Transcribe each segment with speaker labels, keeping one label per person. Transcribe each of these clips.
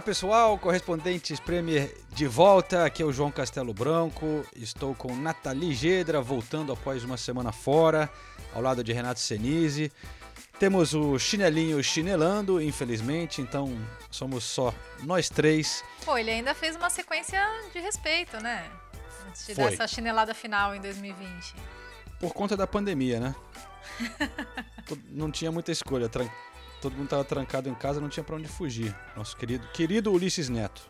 Speaker 1: Olá pessoal, correspondentes Premier de volta. Aqui é o João Castelo Branco. Estou com Nathalie Gedra voltando após uma semana fora, ao lado de Renato Senise. Temos o chinelinho chinelando, infelizmente, então somos só nós três.
Speaker 2: Pô, ele ainda fez uma sequência de respeito, né? Antes de
Speaker 1: Foi.
Speaker 2: dar essa chinelada final em 2020.
Speaker 1: Por conta da pandemia, né? Não tinha muita escolha. tran- Todo mundo estava trancado em casa, não tinha para onde fugir. Nosso querido, querido Ulisses Neto.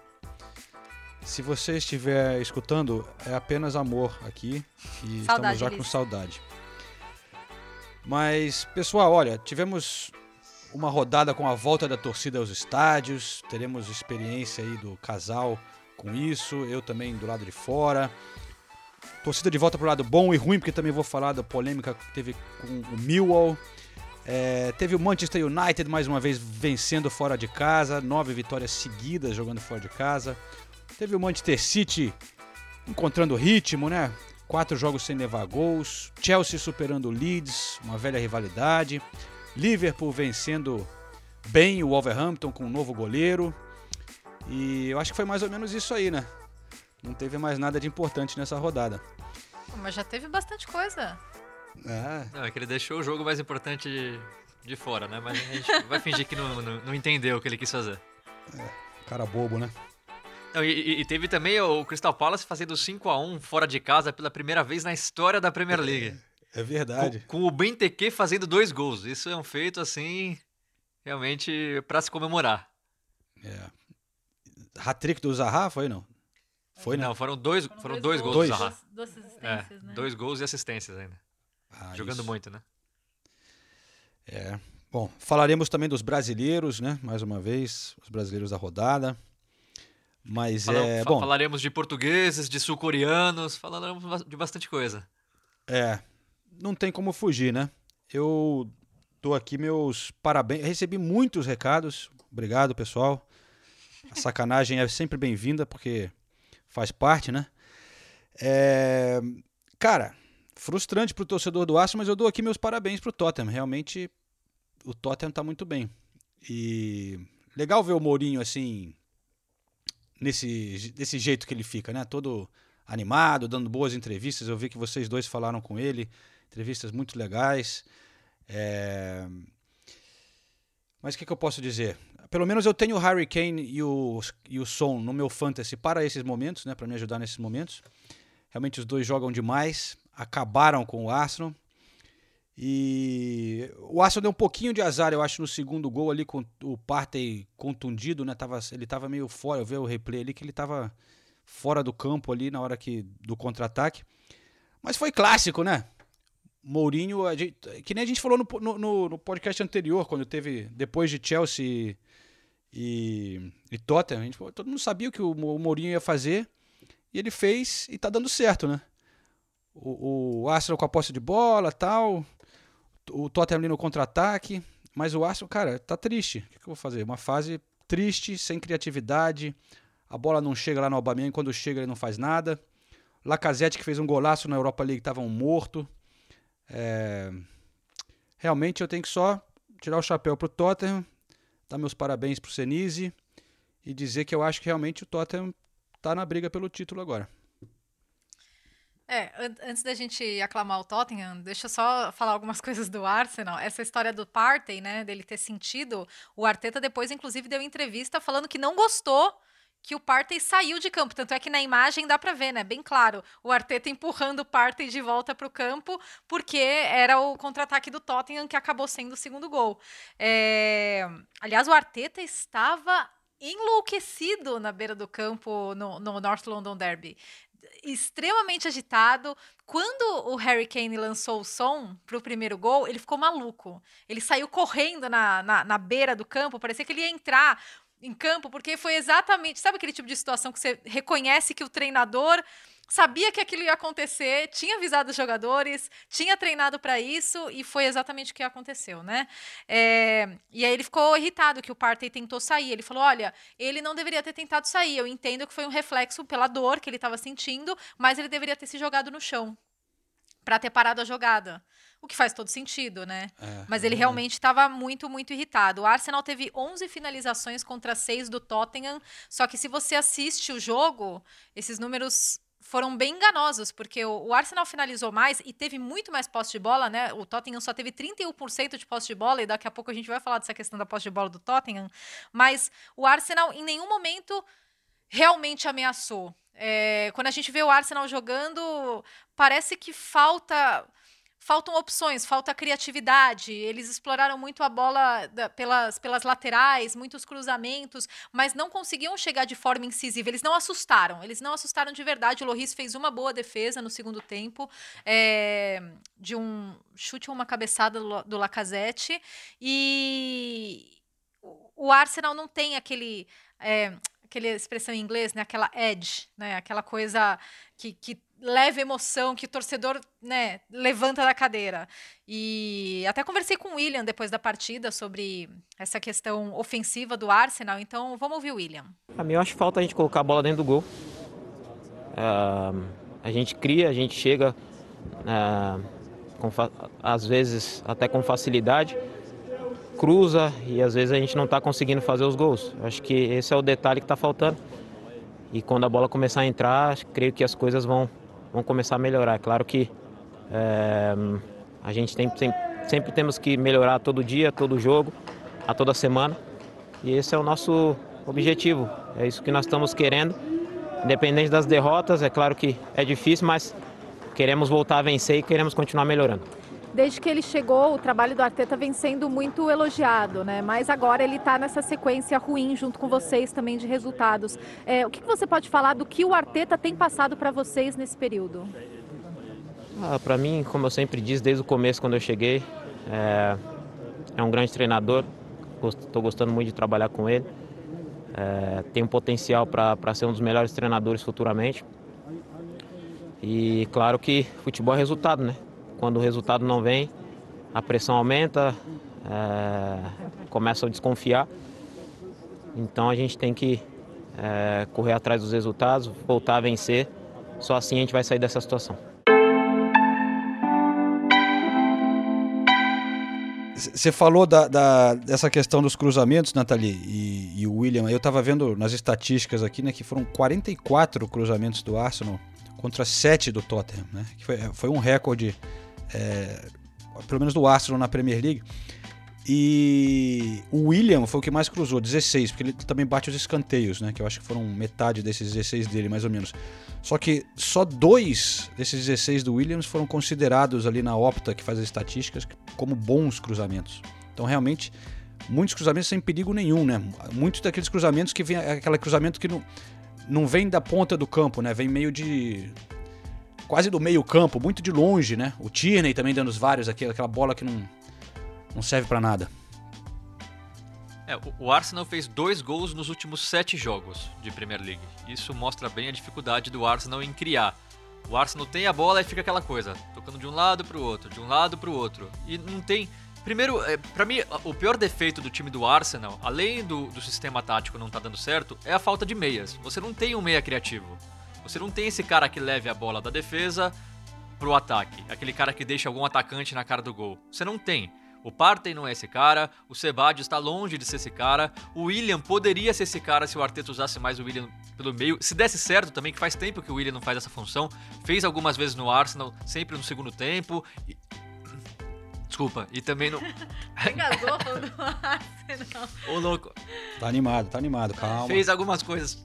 Speaker 1: Se você estiver escutando, é apenas amor aqui e
Speaker 2: Saudade,
Speaker 1: estamos já com saudade. Mas, pessoal, olha, tivemos uma rodada com a volta da torcida aos estádios, teremos experiência aí do casal com isso, eu também do lado de fora. Torcida de volta pro lado bom e ruim, porque também vou falar da polêmica que teve com o Millwall. É, teve o Manchester United mais uma vez vencendo fora de casa, nove vitórias seguidas jogando fora de casa. Teve o Manchester City encontrando ritmo, né? Quatro jogos sem levar gols. Chelsea superando o Leeds, uma velha rivalidade. Liverpool vencendo bem o Wolverhampton com um novo goleiro. E eu acho que foi mais ou menos isso aí, né? Não teve mais nada de importante nessa rodada.
Speaker 2: Mas já teve bastante coisa.
Speaker 1: É,
Speaker 3: Não, é que ele deixou o jogo mais importante de, de fora, né? Mas a gente vai fingir que não, não, não entendeu o que ele quis fazer.
Speaker 1: cara bobo, né?
Speaker 3: Não, e, e- teve também o Crystal Palace fazendo 5x1 fora de casa pela primeira vez na história da Premier League.
Speaker 1: É verdade.
Speaker 3: Com, com o Benteke fazendo dois gols. Isso é um feito, assim, realmente pra se comemorar.
Speaker 1: É. Hat-trick do Zaha foi, não? Foi, né?
Speaker 3: Não, foram dois, foram dois, gols
Speaker 1: Dois.
Speaker 3: do Zaha.
Speaker 2: Duas, duas
Speaker 3: É,
Speaker 2: assistências, né?
Speaker 3: dois gols e assistências ainda.
Speaker 1: Ah,
Speaker 3: Jogando
Speaker 1: isso.
Speaker 3: muito, né?
Speaker 1: É. Bom, falaremos também dos brasileiros, né? Mais uma vez, os brasileiros da rodada. Mas é. Bom,
Speaker 3: Falaremos de portugueses, de sul-coreanos, falaremos de bastante coisa.
Speaker 1: é. Não tem como fugir, né? Eu dou aqui meus parabéns. Recebi muitos recados. Obrigado, pessoal. A sacanagem é sempre bem-vinda, porque faz parte, né? É, Cara, frustrante pro torcedor do Arsenal, mas eu dou aqui meus parabéns pro Tottenham. Realmente, o Tottenham tá muito bem. E legal ver o Mourinho assim, nesse, desse jeito que ele fica, né? Todo animado, dando boas entrevistas. Eu vi que vocês dois falaram com ele, entrevistas muito legais. É, Mas o que, que eu posso dizer? Pelo menos eu tenho o Harry Kane e o, e o Son no meu fantasy para esses momentos, né? Para me ajudar nesses momentos. Realmente os dois jogam demais, acabaram com o Arsenal. E o Arsenal deu um pouquinho de azar, eu acho, no segundo gol ali com o Partey contundido, né? Tava, ele tava meio fora, eu vi o replay ali que ele tava fora do campo ali na hora que do contra-ataque. Mas foi clássico, né? Mourinho, gente- que nem a gente falou no, no- no- podcast anterior, quando teve depois de Chelsea e, e Tottenham, gente, todo mundo sabia o que o Mourinho ia fazer e ele fez e tá dando certo, né? O, o Arsenal com a posse de bola tal, o Tottenham ali no contra-ataque, mas o Arsenal, cara, tá triste. O que, que eu vou fazer? Uma fase triste, sem criatividade, a bola não chega lá no Aubameyang, quando chega ele não faz nada. Lacazette que fez um golaço na Europa League, tava um morto. É, Realmente eu tenho que só tirar o chapéu pro Tottenham, dar meus parabéns pro Senise e dizer que eu acho que realmente o Tottenham tá na briga pelo título agora.
Speaker 2: É, an- antes da gente aclamar o Tottenham, deixa eu só falar algumas coisas do Arsenal. Essa história do Partey, né, dele ter sentido, o Arteta depois, inclusive, deu entrevista falando que não gostou que o Partey saiu de campo. Tanto é que na imagem dá pra ver, né, bem claro, o Arteta empurrando o Partey de volta pro campo, porque era o contra-ataque do Tottenham que acabou sendo o segundo gol. É, Aliás, o Arteta estava enlouquecido na beira do campo no, no North London Derby extremamente agitado. Quando o Harry Kane lançou o som pro primeiro gol, ele ficou maluco. Ele saiu correndo na, na, na beira do campo, parecia que ele ia entrar. em campo, porque foi exatamente, sabe aquele tipo de situação que você reconhece que o treinador sabia que aquilo ia acontecer, tinha avisado os jogadores, tinha treinado para isso e foi exatamente o que aconteceu, né? É, e aí ele ficou irritado que o Partey tentou sair. Ele falou: olha, ele não deveria ter tentado sair. Eu entendo que foi um reflexo pela dor que ele estava sentindo, mas ele deveria ter se jogado no chão para ter parado a jogada. O que faz todo sentido, né?
Speaker 1: É,
Speaker 2: Mas ele
Speaker 1: é.
Speaker 2: realmente estava muito, muito irritado. O Arsenal teve 11 finalizações contra 6 do Tottenham. Só que se você assiste o jogo, esses números foram bem enganosos, porque o, Arsenal finalizou mais e teve muito mais posse de bola, né? O Tottenham só teve 31% de posse de bola, e daqui a pouco a gente vai falar dessa questão da posse de bola do Tottenham. Mas o Arsenal, em nenhum momento, realmente ameaçou. É, quando a gente vê o Arsenal jogando, parece que falta faltam opções, falta criatividade. Eles exploraram muito a bola da- pelas, pelas laterais, muitos cruzamentos, mas não conseguiam chegar de forma incisiva. Eles não assustaram, eles não assustaram de verdade. O Loris fez uma boa defesa no segundo tempo, é, de um chute ou uma cabeçada do, do Lacazette. E o- o Arsenal não tem aquele. É, aquela expressão em inglês, né? Aquela edge, né? Aquela coisa que, que leva emoção, que o torcedor, né, levanta da cadeira. E até conversei com o William depois da partida sobre essa questão ofensiva do Arsenal, então vamos ouvir o William.
Speaker 4: A mim eu acho falta a gente colocar a bola dentro do gol. Ah, a gente cria, a gente chega, ah, com às vezes até com facilidade, cruza e às vezes a gente não está conseguindo fazer os gols. Acho que esse é o detalhe que está faltando. E quando a bola começar a entrar, creio que as coisas vão, vão começar a melhorar. É claro que eh, a gente tem, tem- sempre temos que melhorar todo dia, todo jogo, a toda semana. E esse é o nosso objetivo. É isso que nós estamos querendo. Independente das derrotas, é claro que é difícil, mas queremos voltar a vencer e queremos continuar melhorando.
Speaker 5: Desde que ele chegou, o trabalho do Arteta vem sendo muito elogiado, né? Mas agora ele está nessa sequência ruim junto com vocês também de resultados. É, o que, você pode falar do que o Arteta tem passado para vocês nesse período?
Speaker 4: Ah, para mim, como eu sempre disse desde o começo quando eu cheguei, é, é um grande treinador. Estou gostando muito de trabalhar com ele. É, tem um potencial para ser um dos melhores treinadores futuramente. E claro que futebol é resultado, né? Quando o resultado não vem, a pressão aumenta, é, começa a desconfiar. Então a gente tem que é, correr atrás dos resultados, voltar a vencer. Só assim a gente vai sair dessa situação.
Speaker 1: Você falou da, da- dessa questão dos cruzamentos, Nathalie, e, e o William. Eu tava vendo nas estatísticas aqui, né, que foram 44 cruzamentos do Arsenal contra 7 do Tottenham, né? Que foi, foi um recorde, é, pelo menos do Arsenal na Premier League. E o William foi o que mais cruzou, 16, porque ele também bate os escanteios, né? Que eu acho que foram metade desses 16 dele, mais ou menos. Só que só dois desses 16 do Williams foram considerados ali na Opta, que faz as estatísticas, como bons cruzamentos. Então, realmente, muitos cruzamentos sem perigo nenhum, né? Muitos daqueles cruzamentos que vem aquele cruzamento que não, não vem da ponta do campo, né? Vem meio de quase do meio campo, muito de longe, né? O Tierney também dando os vários aqui, aquela bola que não não serve pra nada.
Speaker 3: É, o- o Arsenal fez dois gols nos últimos sete jogos de Premier League. Isso mostra bem a dificuldade do Arsenal em criar. O Arsenal tem a bola e fica aquela coisa, tocando de um lado pro outro, de um lado pro outro. E não tem. Primeiro, é, para mim, o pior defeito do time do Arsenal, além do, do sistema tático não tá dando certo, é a falta de meias. Você não tem um meia criativo. Você não tem esse cara que leve a bola da defesa pro ataque. Aquele cara que deixa algum atacante na cara do gol. Você não tem. O Partey não é esse cara, o Sebadios está longe de ser esse cara, o William poderia ser esse cara se o Arteta usasse mais o William pelo meio. Se desse certo também, que faz tempo que o William não faz essa função, fez algumas vezes no Arsenal, sempre no segundo tempo. e- Desculpa, e também no.
Speaker 2: Engasgou falando do Arsenal.
Speaker 3: Ô louco,
Speaker 1: Tá animado, tá animado, calma.
Speaker 3: fez algumas coisas.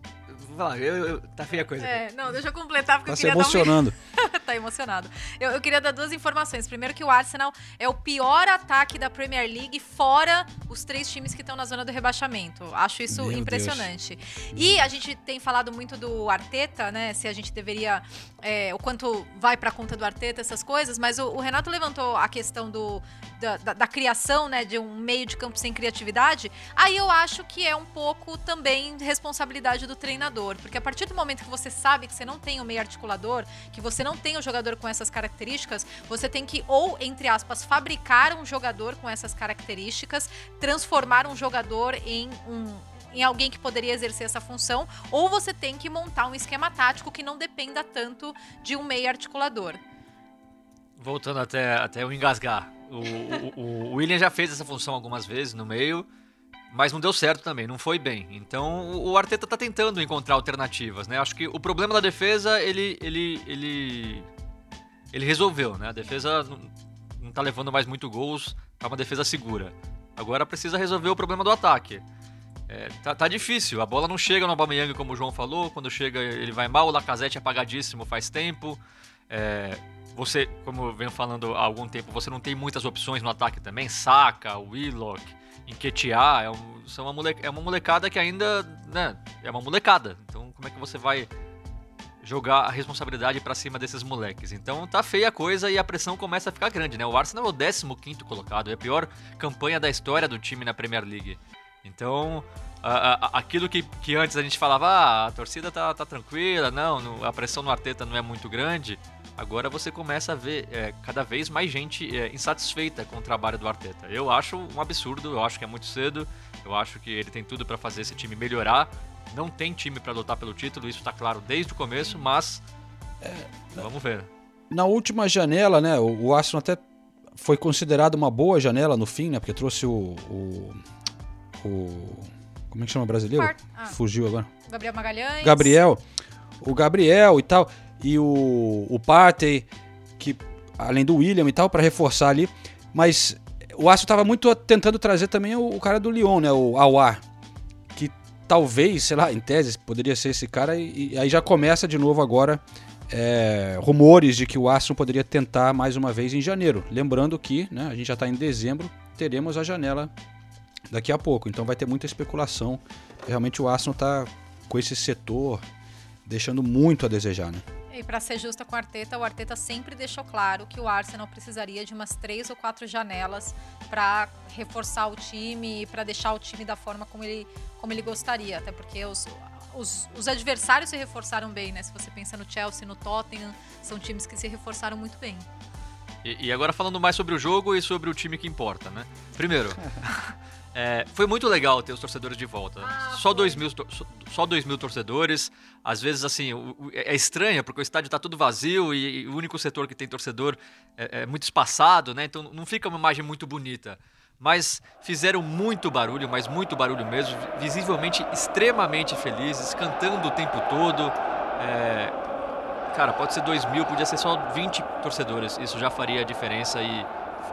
Speaker 3: Vai lá, eu, eu- tá feia a coisa.
Speaker 2: É, não, deixa eu completar porque
Speaker 1: Tá
Speaker 2: eu
Speaker 1: se
Speaker 2: queria dar um
Speaker 1: emocionando.
Speaker 2: tá emocionado. Eu, eu queria dar duas informações. Primeiro que o Arsenal é o pior ataque da Premier League fora os três times que estão na zona do rebaixamento. Acho isso
Speaker 1: Meu
Speaker 2: impressionante. E a gente tem falado muito do Arteta, né? Se a gente deveria é, o quanto vai pra conta do Arteta, essas coisas, mas o, o Renato levantou a questão do, da, da- da criação, né, de um meio de campo sem criatividade. Aí eu acho que é um pouco também responsabilidade do treinador, porque a partir do momento que você sabe que você não tem o meio articulador, que você não tem o jogador com essas características, você tem que, ou, entre aspas, fabricar um jogador com essas características, transformar um jogador em um em alguém que poderia exercer essa função, ou você tem que montar um esquema tático que não dependa tanto de um meio articulador.
Speaker 3: Voltando até, até eu engasgar. O, o- o- o William já fez essa função algumas vezes no meio, mas não deu certo também, não foi bem. Então o, Arteta tá tentando encontrar alternativas, né? Acho que o problema da defesa, ele. ele. ele. ele resolveu, né? A defesa não, não tá levando mais muito gols, tá uma defesa segura. Agora precisa resolver o problema do ataque. É, tá, tá difícil, a bola não chega no Aubameyang como o João falou, quando chega ele vai mal, o Lacazette é apagadíssimo faz tempo. É, você, como eu venho falando há algum tempo, você não tem muitas opções no ataque também. Saka, Willock, Enquetear, é, um, são uma mole- é uma molecada que ainda, né, é uma molecada. Então como é que você vai jogar a responsabilidade pra cima desses moleques? Então tá feia a coisa e a pressão começa a ficar grande, né? O Arsenal é o 15º colocado, é a pior campanha da história do time na Premier League. Então, a- a- aquilo que, que antes a gente falava, ah, a torcida tá, tá tranquila, não, no- a pressão no Arteta não é muito grande, agora você começa a ver é, cada vez mais gente é, insatisfeita com o trabalho do Arteta. Eu acho um absurdo, eu acho que é muito cedo, eu acho que ele tem tudo pra fazer esse time melhorar. Não tem time pra lutar pelo título, isso tá claro desde o começo, mas vamos ver.
Speaker 1: Na última janela, né, o, o Arsenal até foi considerado uma boa janela no fim, né, porque trouxe o... o, o- como é que chama o brasileiro?
Speaker 2: Ah.
Speaker 1: Fugiu agora.
Speaker 2: Gabriel Magalhães.
Speaker 1: Gabriel, o Gabriel e tal, e o, o Partey, que além do William e tal, para reforçar ali, mas o Arsenal estava muito tentando trazer também o, o cara do Lyon, né, o Awar, que talvez, sei lá, em tese poderia ser esse cara, e, e aí já começa de novo agora é, rumores de que o Arsenal poderia tentar mais uma vez em janeiro. Lembrando que, né, a gente já está em dezembro, teremos a janela daqui a pouco, então vai ter muita especulação. Realmente o Arsenal está com esse setor deixando muito a desejar, né?
Speaker 2: E pra ser justa com o Arteta, o Arteta sempre deixou claro que o Arsenal precisaria de umas três ou quatro janelas pra reforçar o time e pra deixar o time da forma como ele, como ele gostaria. Até porque os, os, os adversários se reforçaram bem, né? Se você pensa no Chelsea, no Tottenham, são times que se reforçaram muito bem.
Speaker 3: E, e agora falando mais sobre o jogo e sobre o time que importa, né? Primeiro, é, foi muito legal ter os torcedores de volta. só, dois mil, só- dois mil torcedores. Às vezes, assim, o- é estranho, porque o estádio tá tudo vazio e, o único setor que tem torcedor é, é muito espaçado, né? Então não fica uma imagem muito bonita. Mas fizeram muito barulho, mas muito barulho mesmo, visivelmente extremamente felizes, cantando o tempo todo. É, Cara, pode ser 2 mil, podia ser só 20 torcedores. Isso já faria a diferença e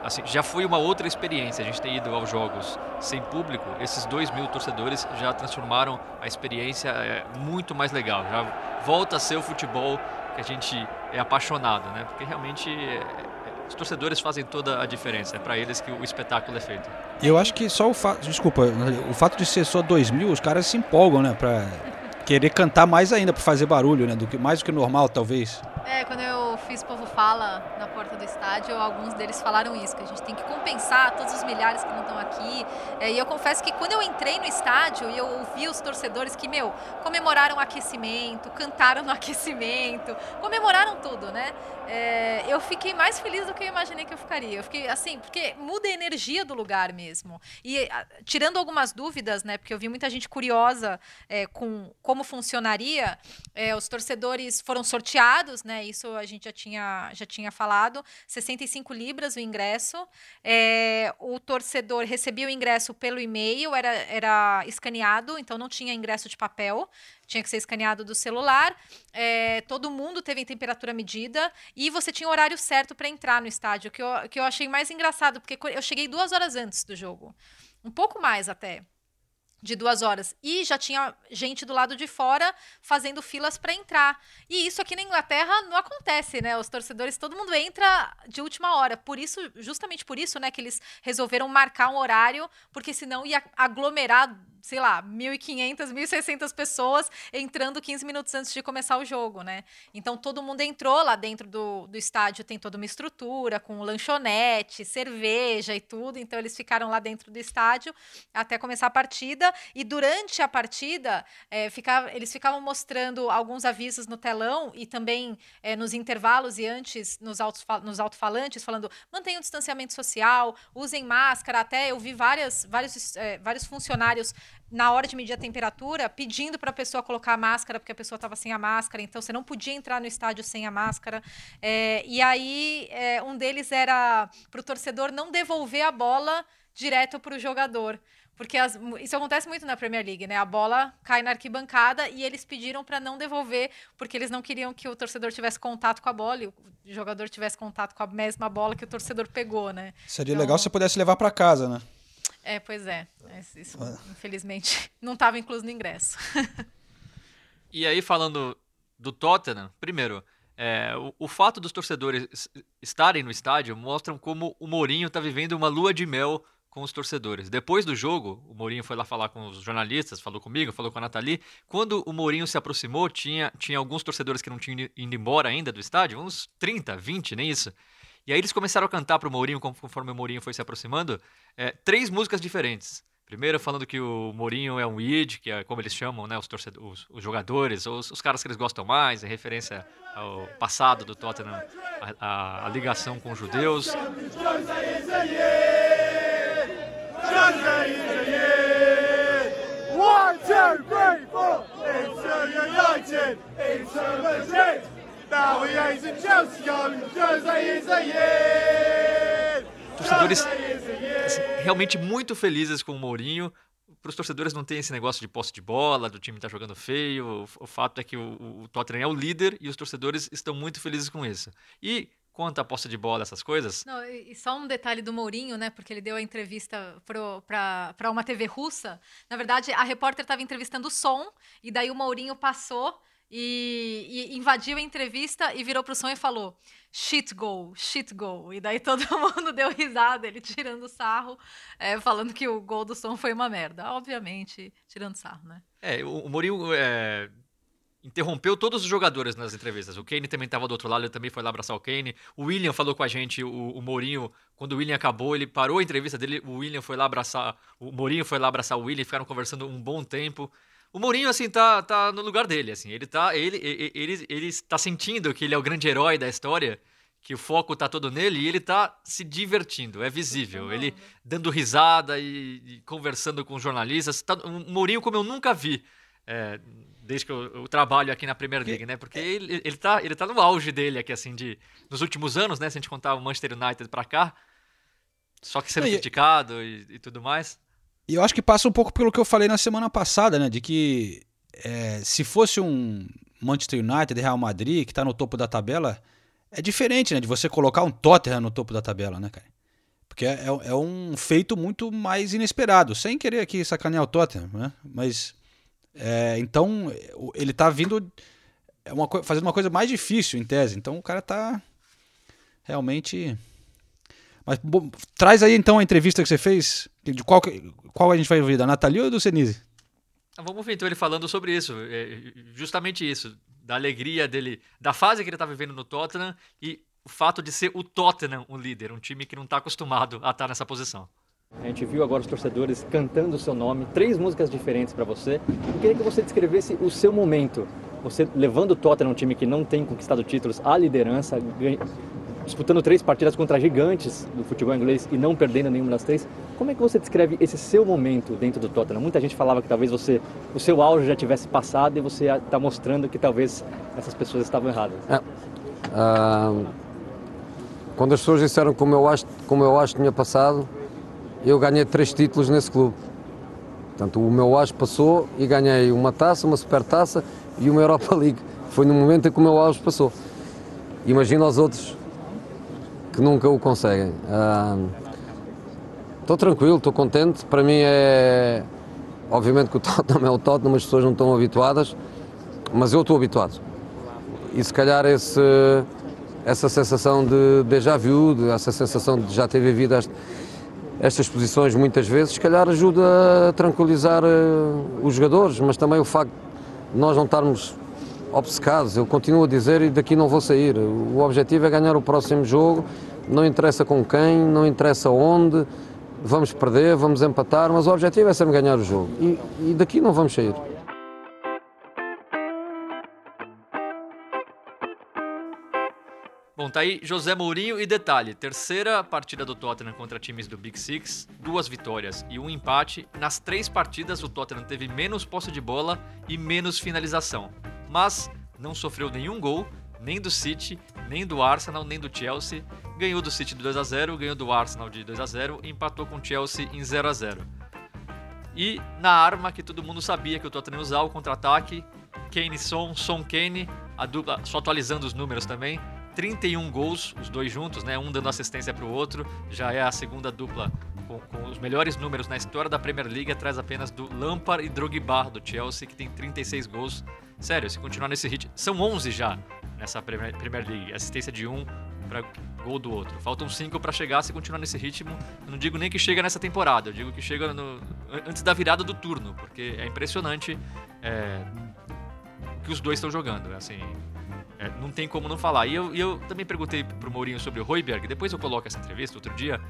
Speaker 3: assim, já foi uma outra experiência. A gente tem ido aos jogos sem público. Esses 2 mil torcedores já transformaram a experiência é, muito mais legal. Já volta a ser o futebol que a gente é apaixonado, né? Porque realmente é, os torcedores fazem toda a diferença. É para eles que o espetáculo é feito.
Speaker 1: Eu acho que só o fato. Desculpa, o fato de ser só 2 mil, os caras se empolgam, né? Pra querer cantar mais ainda, pra fazer barulho, né? Do que, mais do que normal, talvez.
Speaker 2: É, quando eu fiz Povo Fala na porta do estádio, alguns deles falaram isso, que a gente tem que compensar todos os milhares que não estão aqui. É, e eu confesso que quando eu entrei no estádio e eu ouvi os torcedores que, meu, comemoraram o aquecimento, cantaram no aquecimento, comemoraram tudo, né? É, eu fiquei mais feliz do que eu imaginei que eu ficaria. Eu fiquei assim, porque muda a energia do lugar mesmo. E a, tirando algumas dúvidas, né? Porque eu vi muita gente curiosa é, com como funcionaria. É, os torcedores foram sorteados, né? Isso a gente já tinha, já tinha falado. 65 libras o ingresso. É, o torcedor recebia o ingresso pelo e-mail, era, era escaneado, então não tinha ingresso de papel, tinha que ser escaneado do celular. É, todo mundo teve temperatura medida e você tinha o horário certo para entrar no estádio, que eu, que eu achei mais engraçado, porque eu cheguei duas horas antes do jogo. Um pouco mais até. De duas horas. E já tinha gente do lado de fora fazendo filas para entrar. E isso aqui na Inglaterra não acontece, né? Os torcedores, todo mundo entra de última hora. Por isso, justamente por isso, né, que eles resolveram marcar um horário, porque senão ia aglomerar sei lá, 1.500, 1.600 pessoas entrando 15 minutos antes de começar o jogo, né? Então todo mundo entrou lá dentro do, do estádio, tem toda uma estrutura com lanchonete, cerveja e tudo. Então eles ficaram lá dentro do estádio até começar a partida. E durante a partida, é, ficava, eles ficavam mostrando alguns avisos no telão e também é, nos intervalos e antes nos, nos alto-falantes, falando mantenham o distanciamento social, usem máscara. Até eu vi várias, vários, é, vários funcionários na hora de medir a temperatura, pedindo para a pessoa colocar a máscara, porque a pessoa estava sem a máscara, então você não podia entrar no estádio sem a máscara. É, e aí, é, um deles era para o torcedor não devolver a bola direto para o jogador. Porque as, isso acontece muito na Premier League, né? A bola cai na arquibancada e eles pediram para não devolver, porque eles não queriam que o torcedor tivesse contato com a bola e o jogador tivesse contato com a mesma bola que o torcedor pegou, né?
Speaker 1: Seria então, legal se você pudesse levar para casa, né?
Speaker 2: É, pois é. Isso, infelizmente, não estava incluso no ingresso.
Speaker 3: e aí, falando do Tottenham, primeiro, é, o, o, fato dos torcedores estarem no estádio mostram como o Mourinho está vivendo uma lua de mel com os torcedores. Depois do jogo, o Mourinho foi lá falar com os jornalistas, falou comigo, falou com a Nathalie. Quando o Mourinho se aproximou, tinha, tinha alguns torcedores que não tinham ido embora ainda do estádio, uns 30, 20, nem isso. E aí eles começaram a cantar para o Mourinho, conforme o Mourinho foi se aproximando, é, três músicas diferentes. Primeiro falando que o Mourinho é um id, que é como eles chamam, né, os, torcedores, os, os jogadores, os, os, caras que eles gostam mais, em referência ao passado do Tottenham, a, a, a ligação com os judeus. One, two, three, four. It's a United, it's a Madrid. Torcedores realmente muito felizes com o Mourinho. Para os torcedores não tem esse negócio de posse de bola, do time estar tá jogando feio. O, o, fato é que o, o Tottenham é o líder e os torcedores estão muito felizes com isso. E quanto à posse de bola, essas coisas.
Speaker 2: Não, e só um detalhe do Mourinho, né? Porque ele deu a entrevista para uma TV russa. Na verdade, a repórter estava entrevistando o som, e daí o Mourinho passou e, e, invadiu a entrevista e virou pro som e falou shit go, shit go. E daí todo mundo deu risada, ele tirando sarro, é, falando que o gol do som foi uma merda. Obviamente, tirando sarro, né?
Speaker 3: É, o, o Mourinho é, interrompeu todos os jogadores nas entrevistas. O Kane também estava do outro lado, ele também foi lá abraçar o Kane. O William falou com a gente, o, o Mourinho, quando o William acabou, ele parou a entrevista dele, o William foi lá abraçar, o Mourinho foi lá abraçar o William, ficaram conversando um bom tempo. O Mourinho, assim, tá, tá no lugar dele, assim. Ele tá, ele, ele, ele, ele tá sentindo que ele é o grande herói da história, que o foco tá todo nele e ele tá se divertindo, é visível. Ele dando risada e, e conversando com jornalistas. Tá, um Mourinho como eu nunca vi. É, desde que eu, eu, trabalho aqui na Premier League, né? Porque ele, ele, tá, ele tá no auge dele aqui, assim, de, nos últimos anos, né? Se a gente contar o Manchester United pra cá, só que sendo criticado e, e tudo mais.
Speaker 1: E eu acho que passa um pouco pelo que eu falei na semana passada, né? De que é, se fosse um Manchester United, Real Madrid, que está no topo da tabela, é diferente, né? De você colocar um Tottenham no topo da tabela, né, cara? Porque é, é um feito muito mais inesperado, sem querer aqui sacanear o Tottenham, né? Mas é, então ele tá vindo é uma, fazendo uma coisa mais difícil em tese. Então o cara tá realmente mas bom, traz aí então a entrevista que você fez. De qual, qual a gente vai ouvir? Da Nathalie ou do Senise?
Speaker 3: Ah, vamos ver então ele falando sobre isso. É, justamente isso. Da alegria dele, da fase que ele está vivendo no Tottenham e o fato de ser o Tottenham o líder, um time que não está acostumado a estar tá nessa posição.
Speaker 6: A gente viu agora os torcedores cantando o seu nome, três músicas diferentes para você. Eu queria que você descrevesse o seu momento. Você levando o Tottenham, um time que não tem conquistado títulos, à liderança, disputando três partidas contra gigantes do futebol inglês e não perdendo nenhuma das três. Como é que você descreve esse seu momento dentro do Tottenham? Muita gente falava que talvez você, o seu auge já tivesse passado e você está mostrando que talvez essas pessoas estavam erradas. É.
Speaker 7: Uh, quando as pessoas disseram como eu acho, como eu acho que tinha passado, eu ganhei três títulos nesse clube. Portanto, o meu auge passou e ganhei uma taça, uma supertaça e uma Europa League. Foi no momento em que o meu auge passou. Imagina os outros que nunca o conseguem. Estou uh, tranquilo, estou contente. Para mim é, Obviamente que o Tottenham é o Tottenham, as pessoas não estão habituadas, mas eu estou habituado. E se calhar esse, essa sensação de déjà vu, essa sensação de já ter vivido este, estas posições muitas vezes, se calhar ajuda a tranquilizar uh, os jogadores, mas também o facto de nós não estarmos obcecados, eu continuo a dizer e daqui não vou sair. O objetivo é ganhar o próximo jogo, não interessa com quem, não interessa onde, vamos perder, vamos empatar, mas o objetivo é sempre ganhar o jogo e, e daqui não vamos sair.
Speaker 3: Bom, tá aí José Mourinho e detalhe, terceira partida do Tottenham contra times do Big Six, duas vitórias e um empate. Nas três partidas o Tottenham teve menos posse de bola e menos finalização, mas não sofreu nenhum gol, nem do City, nem do Arsenal, nem do Chelsea. Ganhou do City de 2 a 0, ganhou do Arsenal de 2 a 0 e empatou com o Chelsea em 0 a 0. E na arma que todo mundo sabia que o Tottenham usar o contra-ataque, Kane Son, Son Kane, a dupla, só atualizando os números também, 31 gols, os dois juntos, né? Um dando assistência para o outro. Já é a segunda dupla com, com, os melhores números na história da Premier League, atrás apenas do Lampard e Drogba do Chelsea, que tem 36 gols. Sério, se continuar nesse ritmo, são 11 já nessa Premier, League, assistência de um para gol do outro. Faltam 5 para chegar, se continuar nesse ritmo. Eu não digo nem que chega nessa temporada, eu digo que chega no, antes da virada do turno, porque é impressionante é, que os dois estão jogando. Assim, é, não tem como não falar. E eu, eu também perguntei pro Mourinho sobre o Royberg, depois eu coloco essa entrevista outro dia,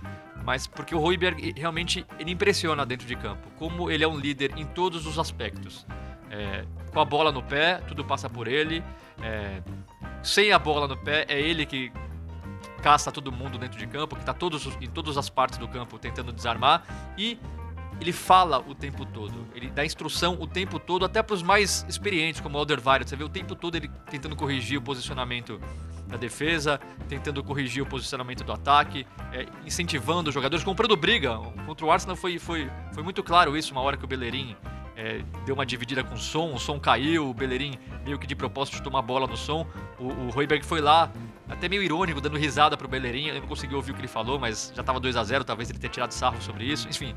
Speaker 3: mas porque o Royberg realmente ele impressiona dentro de campo, como ele é um líder em todos os aspectos. É, com a bola no pé, tudo passa por ele. É, sem a bola no pé, é ele que caça todo mundo dentro de campo, que está todos, em todas as partes do campo tentando desarmar. E ele fala o tempo todo, ele dá instrução o tempo todo, até para os mais experientes, como o Alderweireld. Você vê o tempo todo ele tentando corrigir o posicionamento da defesa, tentando corrigir o posicionamento do ataque, é, incentivando os jogadores, comprando briga. Contra o Arsenal foi, foi, foi muito claro isso, uma hora que o Bellerin é, deu uma dividida com o som, o som caiu, o Bellerin meio que de propósito de tomar bola no som. O, o Royberg foi lá, até meio irônico, dando risada pro Bellerin. Eu não consegui ouvir o que ele falou, mas já tava 2 a 0 talvez ele tenha tirado sarro sobre isso. Enfim,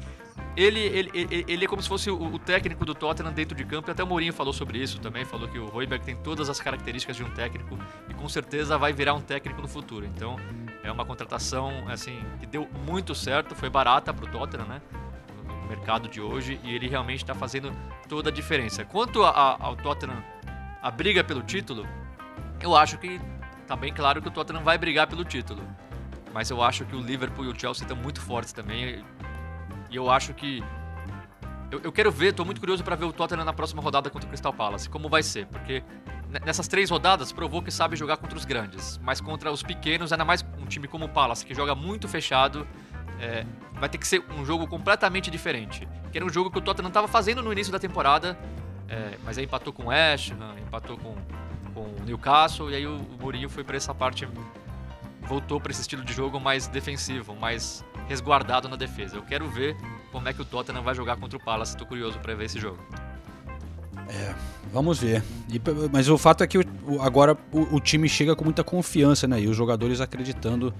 Speaker 3: ele, ele, ele, ele é como se fosse o, o, técnico do Tottenham dentro de campo, e até o Mourinho falou sobre isso também, falou que o Royberg tem todas as características de um técnico e com certeza vai virar um técnico no futuro. Então, é uma contratação assim que deu muito certo, foi barata pro Tottenham, né? No mercado de hoje e ele realmente está fazendo toda a diferença. Quanto a, a, ao Tottenham, a briga pelo título, eu acho que tá bem claro que o Tottenham vai brigar pelo título. Mas eu acho que o Liverpool e o Chelsea estão muito fortes também. E eu acho que. Eu, eu quero ver, tô muito curioso para ver o Tottenham na próxima rodada contra o Crystal Palace. Como vai ser? Porque nessas três rodadas provou que sabe jogar contra os grandes. Mas contra os pequenos, ainda mais um time como o Palace, que joga muito fechado. É, vai ter que ser um jogo completamente diferente. Que era um jogo que o Tottenham estava fazendo no início da temporada, é, mas aí empatou com o West empatou com, Newcastle, e aí o, Mourinho foi para essa parte, voltou para esse estilo de jogo mais defensivo, mais resguardado na defesa. Eu quero ver como é que o Tottenham vai jogar contra o Palace, estou curioso para ver esse jogo.
Speaker 1: É, vamos ver. E, mas o fato é que o, agora o, o, time chega com muita confiança, né? E os jogadores acreditando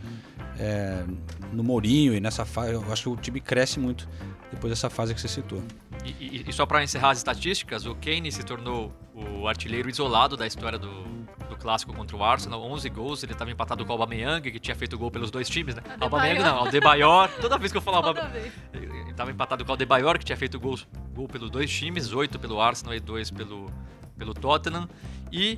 Speaker 1: é, no Mourinho e nessa fase. Eu acho que o time cresce muito depois dessa fase que você citou.
Speaker 3: E, e, e só para encerrar as estatísticas, o Kane se tornou o artilheiro isolado da história do, do clássico contra o Arsenal, 11 gols, ele estava empatado com o Aubameyang, que tinha feito gol pelos dois times, né? Aubameyang não, Aldebayor, toda vez que eu falo Aubameyang, ele estava empatado com o Aldebayor, que tinha feito gol, gol pelos dois times, 8 pelo Arsenal e 2 pelo, pelo Tottenham, e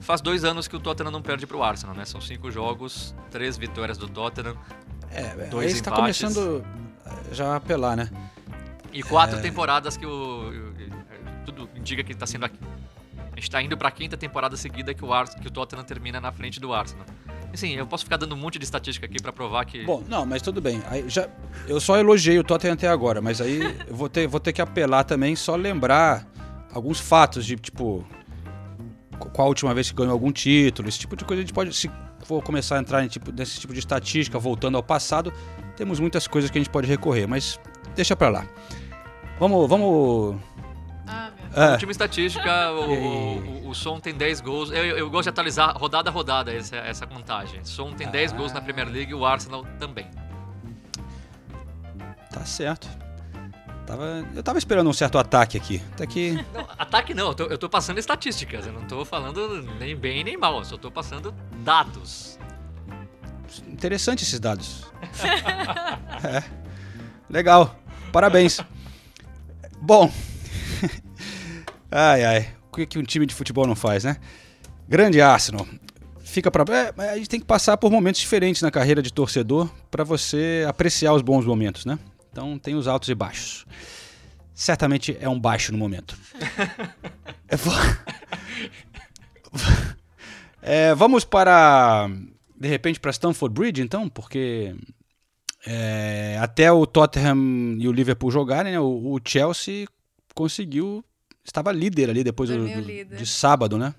Speaker 3: faz dois anos que o Tottenham não perde para o Arsenal, né? São cinco jogos, três vitórias do Tottenham,
Speaker 1: é, dois aí está começando já a apelar, né?
Speaker 3: E quatro é... temporadas que o, tudo indica que está sendo aqui. A gente está indo para a quinta temporada seguida que o, Ars, que o Tottenham termina na frente do Arsenal. Assim, eu posso ficar dando um monte de estatística aqui para provar que.
Speaker 1: Bom, não, mas tudo bem. Aí já, eu só elogiei o Tottenham até agora, mas aí eu vou ter, vou ter que apelar também, só lembrar alguns fatos de tipo. Qual a última vez que ganhou algum título, esse tipo de coisa a gente pode. Se for começar a entrar em tipo, nesse tipo de estatística, voltando ao passado, temos muitas coisas que a gente pode recorrer, mas deixa pra lá. Vamos, vamos
Speaker 3: é. Última estatística, o, o, o, Som tem 10 gols. Eu, eu, gosto de atualizar rodada a rodada essa, essa contagem. Som tem 10 ah. gols na Premier League e o Arsenal também.
Speaker 1: Tá certo. Tava, eu tava esperando um certo ataque aqui. Até que.
Speaker 3: Não, ataque não, eu tô, eu tô passando estatísticas. Eu não tô falando nem bem nem mal, eu só tô passando dados.
Speaker 1: Interessante esses dados. é. Legal. Parabéns. Bom. ai, ai. O que, um time de futebol não faz, né? Grande Arsenal. Fica para é, a gente tem que passar por momentos diferentes na carreira de torcedor para você apreciar os bons momentos, né? Então tem os altos e baixos. Certamente é um baixo no momento. é, vamos para de repente para Stamford Bridge, então, porque é, até o Tottenham e o Liverpool jogarem, né, o, o, Chelsea conseguiu estava líder ali depois do, do, de sábado, né?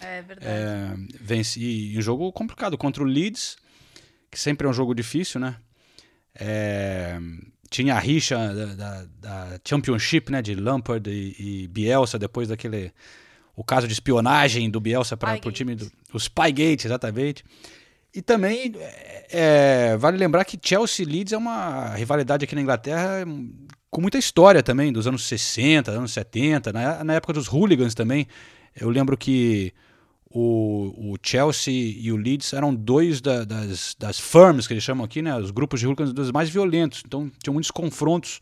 Speaker 2: É verdade.
Speaker 1: É, vence, e um jogo complicado contra o Leeds, que sempre é um jogo difícil, né? É, tinha a rixa da, da, da, Championship, né? De Lampard e, e, Bielsa, depois daquele... O caso de espionagem do Bielsa para o time do... O Spygate, exatamente. E também é, é, vale lembrar que Chelsea Leeds é uma rivalidade aqui na Inglaterra com muita história também, dos anos 60, anos 70, na, na época dos hooligans também. Eu lembro que o, o Chelsea e o Leeds eram dois da, das, das firms, que eles chamam aqui, né? Os grupos de hooligans dos mais violentos. Então, tinham muitos confrontos.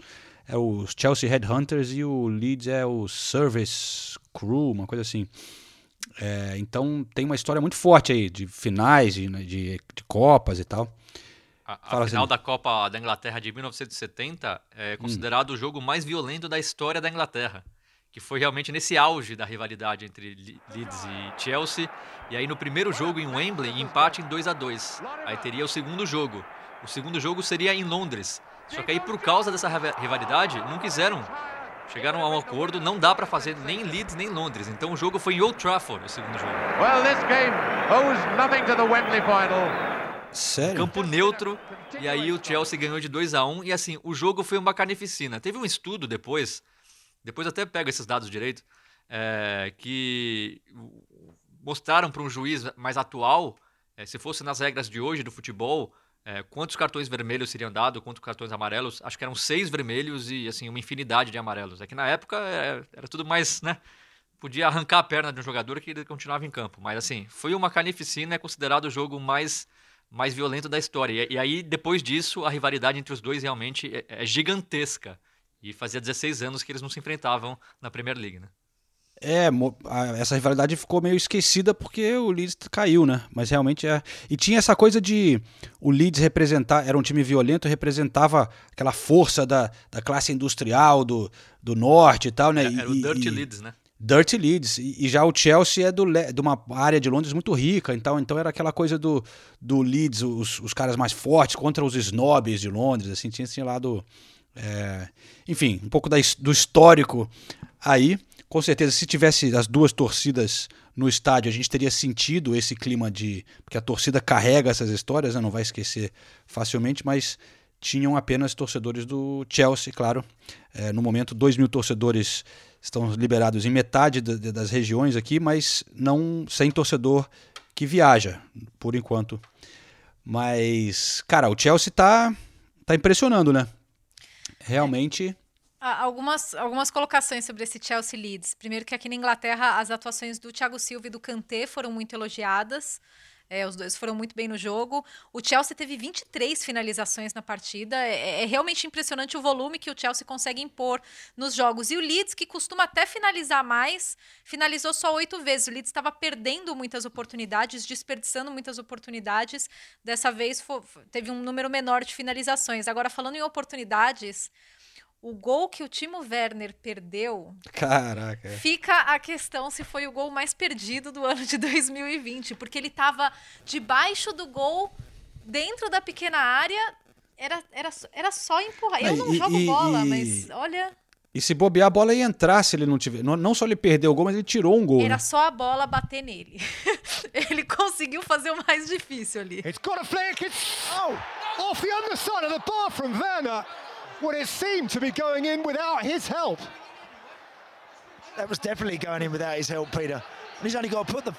Speaker 1: É o Chelsea Headhunters e o Leeds é o Service Crew, uma coisa assim. É, então, tem uma história muito forte aí, de finais, de, né, de, de Copas e tal.
Speaker 3: A, a final assim. da Copa da Inglaterra de 1970 é considerado hum. o jogo mais violento da história da Inglaterra que foi realmente nesse auge da rivalidade entre Leeds e Chelsea. E aí no primeiro jogo em Wembley, empate em 2 a 2 Aí teria o segundo jogo. O segundo jogo seria em Londres. Só que aí por causa dessa rivalidade, não quiseram. Chegaram a um acordo, não dá para fazer nem Leeds nem Londres. Então o jogo foi em Old Trafford, o segundo jogo.
Speaker 8: Well, this game owes nothing to the Wembley final.
Speaker 1: Sério?
Speaker 3: Campo neutro. E aí o Chelsea ganhou de 2 a 1 e assim, o jogo foi uma carnificina. Teve um estudo depois depois até pego esses dados direito, é, que mostraram para um juiz mais atual, é, se fosse nas regras de hoje do futebol, é, quantos cartões vermelhos seriam dados, quantos cartões amarelos. Acho que eram seis vermelhos e assim uma infinidade de amarelos. É que na época era, era tudo mais, né? Podia arrancar a perna de um jogador que ele continuava em campo. Mas assim, foi uma carnificina, é considerado o jogo mais mais violento da história. E, e aí, depois disso, a rivalidade entre os dois realmente é, é gigantesca. E fazia 16 anos que eles não se enfrentavam na Premier League, né?
Speaker 1: É, essa rivalidade ficou meio esquecida porque o Leeds caiu, né? Mas realmente é. E tinha essa coisa de o Leeds representar, era um time violento, representava aquela força da, da classe industrial do, do norte e tal, né?
Speaker 3: Era, era o Dirty e, Leeds, né?
Speaker 1: Dirty Leeds. E, e, já o Chelsea é do, de uma área de Londres muito rica, então, então era aquela coisa do, do Leeds, os, os caras mais fortes contra os snobs de Londres, assim, tinha esse lado. É, enfim, um pouco da, do histórico aí. Com certeza, se tivesse as duas torcidas no estádio, a gente teria sentido esse clima de. Porque a torcida carrega essas histórias, né? não vai esquecer facilmente, mas tinham apenas torcedores do Chelsea, claro. É, no momento, 2 mil torcedores estão liberados em metade das regiões aqui, mas não sem torcedor que viaja, por enquanto. Mas, cara, o Chelsea tá, tá impressionando, né? Realmente.
Speaker 2: Algumas, algumas colocações sobre esse Chelsea Leeds. Primeiro que aqui na Inglaterra as atuações do Thiago Silva e do Kanté foram muito elogiadas. É, os dois foram muito bem no jogo. O Chelsea teve 23 finalizações na partida. É, é, realmente impressionante o volume que o Chelsea consegue impor nos jogos. E o Leeds, que costuma até finalizar mais, finalizou só oito vezes. O Leeds estava perdendo muitas oportunidades, desperdiçando muitas oportunidades. Dessa vez foi, teve um número menor de finalizações. Agora, falando em oportunidades o gol que o Timo Werner perdeu.
Speaker 1: Caraca.
Speaker 2: Fica a questão se foi o gol mais perdido do ano de 2020, porque ele estava debaixo do gol, dentro da pequena área. Era, era, era só empurrar. Eu não e, jogo e, bola, e, mas olha.
Speaker 1: E se bobear, a bola ia entrar se ele não tiver. Não, não só ele perdeu o gol, mas ele tirou um gol.
Speaker 2: Era
Speaker 1: né?
Speaker 2: só a bola bater nele. ele conseguiu fazer o mais difícil ali.
Speaker 8: It's got a flick. It's oh, off the underside of the bar from Werner. What it seemed to be going in without his help.
Speaker 9: That was definitely going in without his help, Peter. And he's only got to put the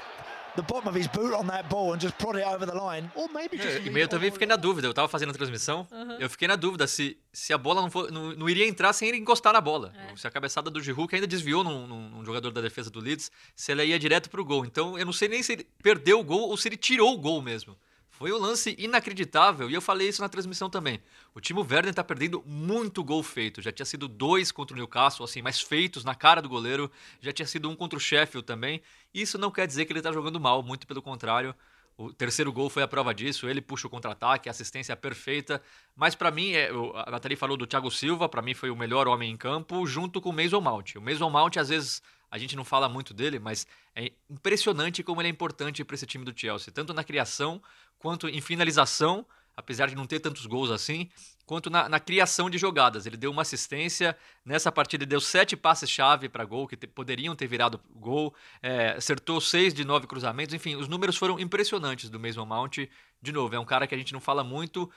Speaker 9: the bottom of his boot on that ball and just prod it over the line. Or maybe just
Speaker 3: É, E eu
Speaker 9: it
Speaker 3: também fiquei na dúvida, eu tava fazendo a transmissão,
Speaker 2: Uhum.
Speaker 3: eu fiquei na dúvida se, se a bola não, for, não, não iria entrar sem ele encostar na bola.
Speaker 2: É.
Speaker 3: Se a cabeçada do Giroud, que ainda desviou num, num- num jogador da defesa do Leeds, se ela ia direto pro gol. Então eu não sei nem se ele perdeu o gol ou se ele tirou o gol mesmo. Foi um lance inacreditável e eu falei isso na transmissão também. O Timo Werner tá perdendo muito gol feito. Já tinha sido dois contra o Newcastle, assim, mas feitos na cara do goleiro. Já tinha sido um contra o Sheffield também. Isso não quer dizer que ele tá jogando mal, muito pelo contrário. O terceiro gol foi a prova disso. Ele puxa o contra-ataque, assistência é perfeita. Mas pra mim, é, a Nathalie falou do Thiago Silva, pra mim foi o melhor homem em campo, junto com o Mason Mount. O Mason Mount, às vezes, a gente não fala muito dele, mas é impressionante como ele é importante para esse time do Chelsea, tanto na criação quanto em finalização, apesar de não ter tantos gols assim, quanto na, na criação de jogadas. Ele deu uma assistência, nessa partida ele deu sete passes-chave para gol, que te- poderiam ter virado gol, é, acertou seis de nove cruzamentos, enfim, os números foram impressionantes do Mason Mount. De novo, é um cara que a gente não fala muito,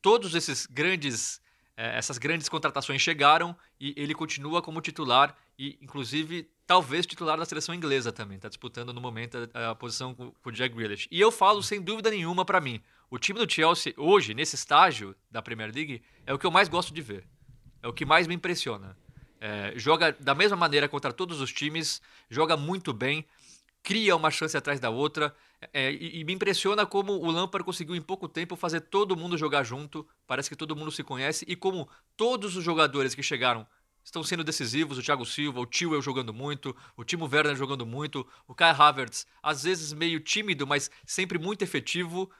Speaker 3: todos esses grandes eh, essas grandes contratações chegaram e ele continua como titular e inclusive talvez titular da seleção inglesa também está disputando no momento a, a posição com, com o Jack Grealish e eu falo sem dúvida nenhuma para mim o time do Chelsea hoje nesse estágio da Premier League é o que eu mais gosto de ver é o que mais me impressiona É, joga da mesma maneira contra todos os times joga muito bem cria uma chance atrás da outra. é, e, e me impressiona como o Lampard conseguiu em pouco tempo fazer todo mundo jogar junto. Parece que todo mundo se conhece e como todos os jogadores que chegaram estão sendo decisivos. O Thiago Silva, o Tio jogando muito, o Timo Werner jogando muito, o Kai Havertz às vezes meio tímido, mas sempre muito efetivo.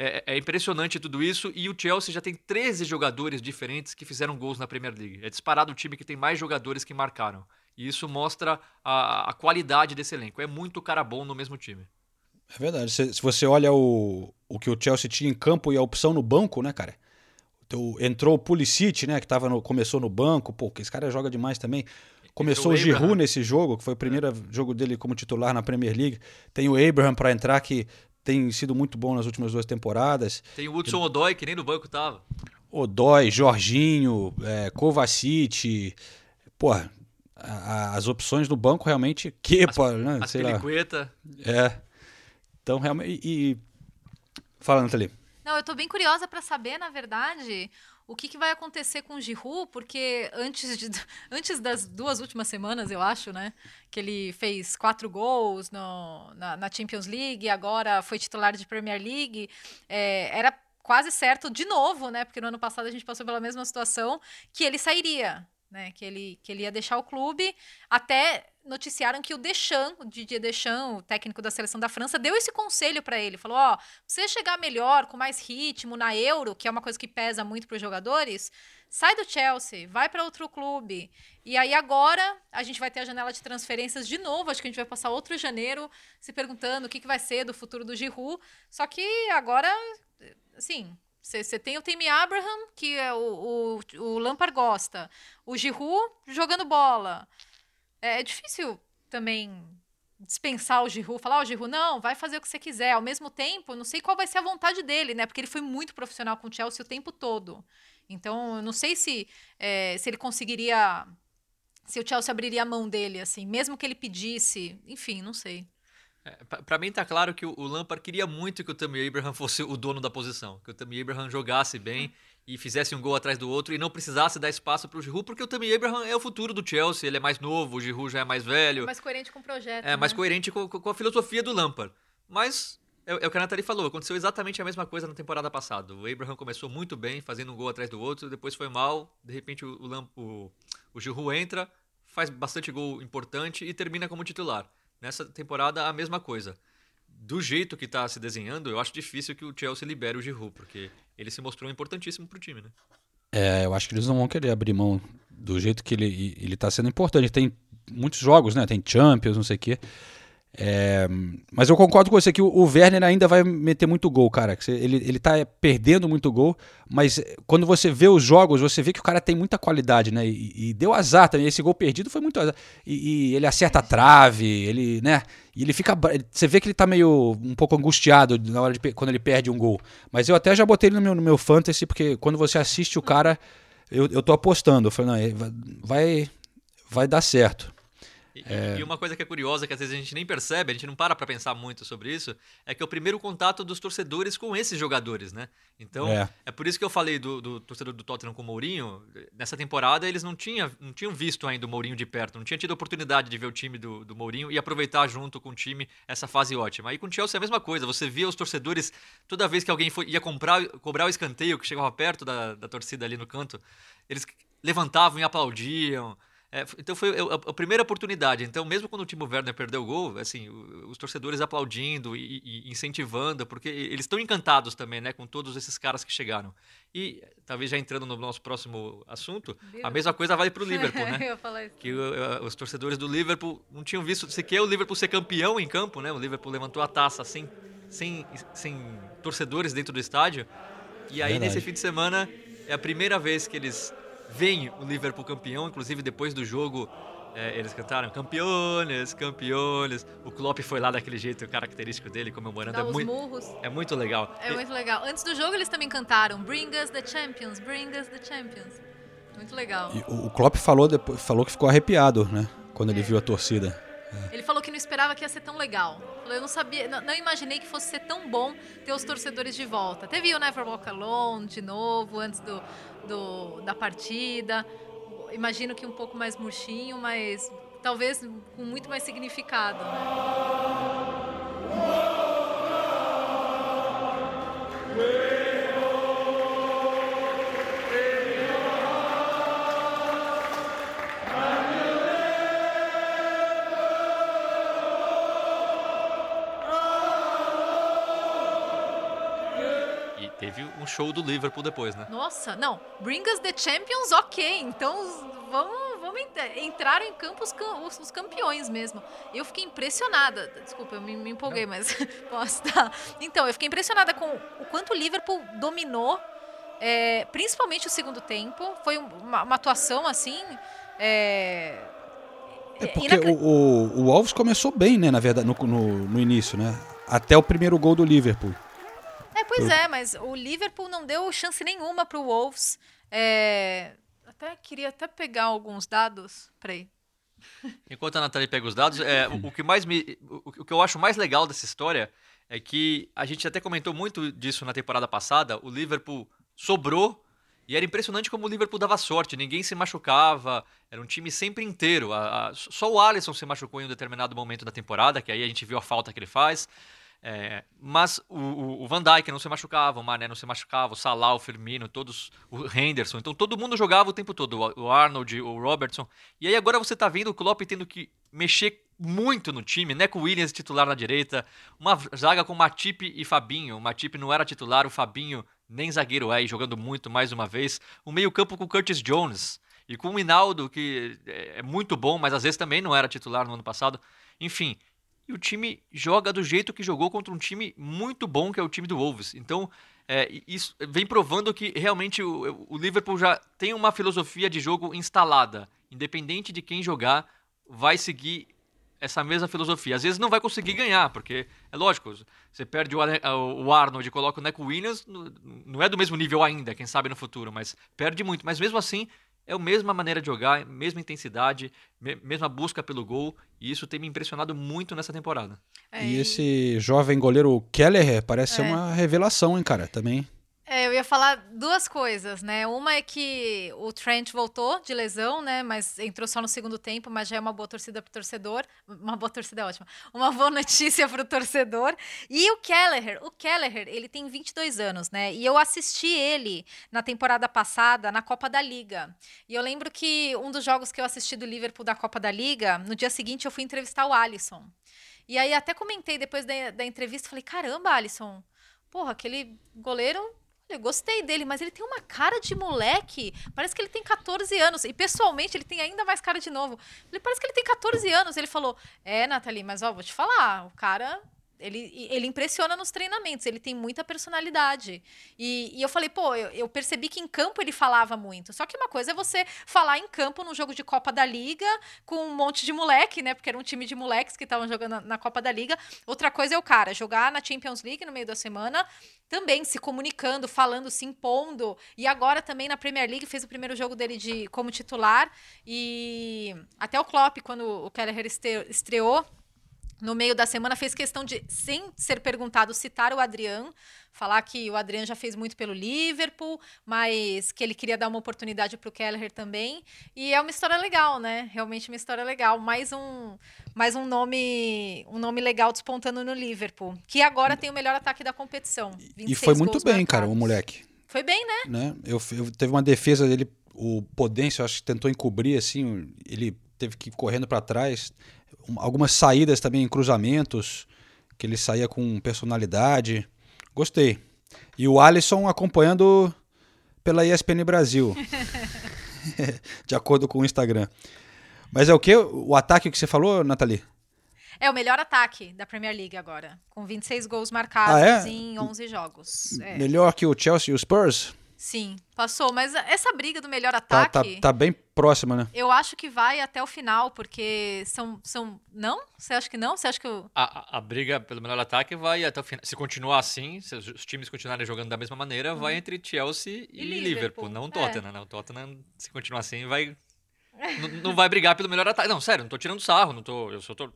Speaker 3: É, é impressionante tudo isso. E o Chelsea já tem 13 jogadores diferentes que fizeram gols na Premier League. É disparado o time que tem mais jogadores que marcaram. E isso mostra a, a qualidade desse elenco. É muito cara bom no mesmo time.
Speaker 1: É verdade. Se, se você olha o, o que o Chelsea tinha em campo e a opção no banco, né, cara? Então, entrou o Pulisic, né, que tava no, começou no banco. Pô, que esse cara joga demais também. Começou o Giroud nesse jogo, que foi o primeiro jogo dele como titular na Premier League. Tem o Abraham para entrar, que tem sido muito bom nas últimas duas temporadas.
Speaker 3: Tem o Hudson Odoi, que nem no banco tava.
Speaker 1: Odói, Jorginho, é, Kovacic. Porra, a- a- as opções do banco realmente quepa, né?
Speaker 3: As
Speaker 1: Sei lá.
Speaker 3: Peliqueta.
Speaker 1: É. Então, realmente. E, e... Fala, Nathalie.
Speaker 2: Não, eu tô bem curiosa para saber, na verdade, o que, que vai acontecer com o Giroud, porque antes, de, antes das duas últimas semanas, eu acho, né, que ele fez quatro gols no, na, na Champions League, agora foi titular de Premier League, é, era quase certo de novo, né, porque no ano passado a gente passou pela mesma situação, que ele sairia, né, que ele, que ele ia deixar o clube, até noticiaram que o Deschamps, o Didier Deschamps, o técnico da seleção da França, deu esse conselho para ele, falou, ó, você chegar melhor, com mais ritmo na Euro, que é uma coisa que pesa muito para os jogadores, sai do Chelsea, vai para outro clube. E aí agora a gente vai ter a janela de transferências de novo, acho que a gente vai passar outro janeiro se perguntando o que, que vai ser do futuro do Giroud. Só que agora, assim, você tem o Tammy Abraham, que é o, o, o Lampard gosta. O Giroud jogando bola. É, é difícil também dispensar o Giroud, falar, ó, Giroud, não, vai fazer o que você quiser. Ao mesmo tempo, não sei qual vai ser a vontade dele, né? Porque ele foi muito profissional com o Chelsea o tempo todo. Então, eu não sei se, é, se ele conseguiria... Se o Chelsea abriria a mão dele, assim, mesmo que ele pedisse. Enfim, não sei.
Speaker 3: É, pra mim tá claro que o, o Lampard queria muito que o Tammy Abraham fosse o dono da posição. Que o Tammy Abraham jogasse bem e fizesse um gol atrás do outro e não precisasse dar espaço pro Giroud, porque o Tammy Abraham é o futuro do Chelsea. Ele é mais novo, o Giroud já é mais velho.
Speaker 2: mais coerente com o projeto.
Speaker 3: É mais
Speaker 2: né?
Speaker 3: coerente com, com a filosofia do Lampard. Mas é, é o que a Nathalie falou, aconteceu exatamente a mesma coisa na temporada passada. O Abraham começou muito bem, fazendo um gol atrás do outro, depois foi mal, de repente o, o, Lamp- o, o Giroud entra, faz bastante gol importante e termina como titular. Nessa temporada, a mesma coisa. Do jeito que está se desenhando, eu acho difícil que o Chelsea libere o Giroud, porque ele se mostrou importantíssimo pro time, né?
Speaker 1: É, eu acho que eles não vão querer abrir mão do jeito que ele, ele tá sendo importante. Tem muitos jogos, né? Tem Champions, não sei o quê. É, mas eu concordo com você que o, o Werner ainda vai meter muito gol, cara. Ele, ele tá perdendo muito gol, mas quando você vê os jogos, você vê que o cara tem muita qualidade, né? E, e deu azar também. Esse gol perdido foi muito azar. E, e ele acerta a trave, ele, né? E ele fica. Você vê que ele tá meio um pouco angustiado na hora de quando ele perde um gol. Mas eu até já botei ele no meu, no meu fantasy, porque quando você assiste o cara, eu, eu tô apostando. Eu falei, não, vai, vai, vai dar certo.
Speaker 3: E,
Speaker 1: É.
Speaker 3: e uma coisa que é curiosa, que às vezes a gente nem percebe, a gente não para pra pensar muito sobre isso, é que é o primeiro contato dos torcedores com esses jogadores, né? Então,
Speaker 1: É.
Speaker 3: é, por isso que eu falei do, do torcedor do Tottenham com o Mourinho. Nessa temporada, eles não, tinha, não tinham visto ainda o Mourinho de perto, não tinha tido a oportunidade de ver o time do, do Mourinho e aproveitar junto com o time essa fase ótima. E com o Chelsea é a mesma coisa, você via os torcedores, toda vez que alguém foi, ia comprar, cobrar o escanteio, que chegava perto da, da torcida ali no canto, eles levantavam e aplaudiam. É, então foi a, a- primeira oportunidade. Então, mesmo quando o Timo Werner perdeu o gol, assim, os torcedores aplaudindo e, e incentivando, porque eles estão encantados também, né, com todos esses caras que chegaram. E talvez já entrando no nosso próximo assunto, a mesma coisa vale para o Liverpool,
Speaker 2: Eu
Speaker 3: né?
Speaker 2: ia falar isso.
Speaker 3: Que eh, os torcedores do Liverpool não tinham visto sequer o Liverpool ser campeão em campo, né? O Liverpool levantou a taça sem, sem, sem torcedores dentro do estádio. E aí,
Speaker 1: Verdade.
Speaker 3: nesse fim de semana, é a primeira vez que eles veem o Liverpool campeão. Inclusive, depois do jogo, eh, eles cantaram campeones, campeones. O Klopp foi lá daquele jeito característico dele, comemorando.
Speaker 2: Dá
Speaker 3: É
Speaker 2: os
Speaker 3: muito,
Speaker 2: murros.
Speaker 3: é muito legal.
Speaker 2: É muito legal. Antes do jogo, eles também cantaram Bring us the champions, bring us the champions. Muito legal.
Speaker 1: E o Klopp falou, depois, falou que ficou arrepiado, né? Quando ele viu a torcida.
Speaker 2: Ele falou que não esperava que ia ser tão legal. Falou, eu não sabia, não, não imaginei que fosse ser tão bom ter os torcedores de volta. Teve o Never Walk Alone de novo, antes do, do- da partida. Imagino que um pouco mais murchinho, mas talvez com muito mais significado. né?
Speaker 3: Teve um show do Liverpool depois, né?
Speaker 2: Nossa, não, Bring Us the Champions, ok. Então vamos, vamos ent- entraram em campo os, cam- os- os campeões mesmo. Eu fiquei impressionada. Desculpa, eu me, me empolguei, mas posso tá. Então, eu fiquei impressionada com o quanto o Liverpool dominou, é, principalmente o segundo tempo. Foi um- uma, uma atuação assim. É,
Speaker 1: É porque o, o, o Wolves começou bem, né? Na verdade, no, no, no início, né? Até o primeiro gol do Liverpool.
Speaker 2: Pois é, mas o Liverpool não deu chance nenhuma pro Wolves. É, até queria até pegar alguns dados. Peraí.
Speaker 3: Enquanto a Nathalie pega os dados, é, o, o que mais me, o, o que eu acho mais legal dessa história é que a gente até comentou muito disso na temporada passada. O Liverpool sobrou e era impressionante como o Liverpool dava sorte. Ninguém se machucava, era um time sempre inteiro. A- a- só o Alisson se machucou em um determinado momento da temporada, que aí a gente viu a falta que ele faz. É, mas o, o- o Van Dijk não se machucava, o Mané não se machucava, o Salah, o Firmino, todos, o Henderson. Então todo mundo jogava o tempo todo, o Arnold, o Robertson. E aí agora você tá vendo o Klopp tendo que mexer muito no time, né? Com o Williams titular na direita, uma zaga com Matip e Fabinho. O Matip não era titular, o Fabinho nem zagueiro é, e jogando muito mais uma vez. O meio-campo com Curtis Jones e com o Hinaldo, que é é muito bom, mas às vezes também não era titular no ano passado. Enfim, e o time joga do jeito que jogou contra um time muito bom, que é o time do Wolves. Então, é, isso vem provando que realmente o, o Liverpool já tem uma filosofia de jogo instalada. Independente de quem jogar, vai seguir essa mesma filosofia. Às vezes não vai conseguir ganhar, porque é lógico, você perde o, Ar- o Arnold e coloca o Neco Williams, não é do mesmo nível ainda, quem sabe no futuro, mas perde muito. Mas mesmo assim, é a mesma maneira de jogar, mesma intensidade, me- mesma busca pelo gol, e isso tem me impressionado muito nessa temporada.
Speaker 1: E esse jovem goleiro Keller parece ser
Speaker 2: É.
Speaker 1: uma revelação, hein, cara? Também.
Speaker 2: É, eu ia falar duas coisas, né? Uma é que o Trent voltou de lesão, né? Mas entrou só no segundo tempo, mas já é uma boa torcida pro torcedor. Uma boa torcida é ótima. Uma boa notícia pro torcedor. E o Kelleher, o Kelleher, ele tem 22 anos, né? E eu assisti ele na temporada passada na Copa da Liga. E eu lembro que um dos jogos que eu assisti do Liverpool da Copa da Liga, no dia seguinte eu fui entrevistar o Alisson. E aí até comentei depois da, da entrevista, falei, caramba, Alisson, porra, aquele goleiro eu gostei dele, mas ele tem uma cara de moleque. Parece que ele tem 14 anos. E pessoalmente ele tem ainda mais cara de novo. Ele parece que ele tem 14 anos. Ele falou: É, Nathalie, mas ó, vou te falar, o cara Ele, ele impressiona nos treinamentos, ele tem muita personalidade. E, e eu falei, pô, eu, eu, percebi que em campo ele falava muito. Só que uma coisa é você falar em campo num jogo de Copa da Liga com um monte de moleque, né? Porque era um time de moleques que estavam jogando na, na Copa da Liga. Outra coisa é o cara jogar na Champions League no meio da semana, também se comunicando, falando, se impondo. E agora também na Premier League fez o primeiro jogo dele de como titular. E até o Klopp, quando o Kelleher estreou no meio da semana fez questão de, sem ser perguntado, citar o Adriano, falar que o Adriano já fez muito pelo Liverpool, mas que ele queria dar uma oportunidade para o Kelleher também. E é uma história legal, né? Realmente uma história legal. Mais um, mais um nome, um nome legal despontando no Liverpool, que agora tem o melhor ataque da competição.
Speaker 1: E foi muito bem,
Speaker 2: marcados.
Speaker 1: cara, o moleque.
Speaker 2: Foi bem, né?
Speaker 1: né? Eu, eu teve uma defesa dele, o Podêncio, acho que tentou encobrir assim, ele teve que ir correndo para trás algumas saídas também em cruzamentos, que ele saía com personalidade. Gostei. E o Alisson acompanhando pela ESPN Brasil. de acordo com o Instagram. Mas é o que? O ataque que você falou, Nathalie?
Speaker 2: É o melhor ataque da Premier League agora, com 26 gols marcados ah, é? em 11 jogos. É.
Speaker 1: Melhor que o Chelsea e o Spurs?
Speaker 2: Sim, passou. Mas essa briga do melhor
Speaker 1: ataque.
Speaker 2: Tá,
Speaker 1: tá, tá, bem próxima, né?
Speaker 2: Eu acho que vai até o final, porque são. são não? Você acha que não? Você acha que o.
Speaker 3: A, a, a briga pelo melhor ataque vai até o final. Se continuar assim, se os times continuarem jogando da mesma maneira, vai uhum. entre Chelsea e, e Liverpool. Liverpool. Não o Tottenham, é. né? O Tottenham, se continuar assim, vai. não, vai brigar pelo melhor ataque. Não, sério, não tô tirando sarro, não tô. Eu só tô.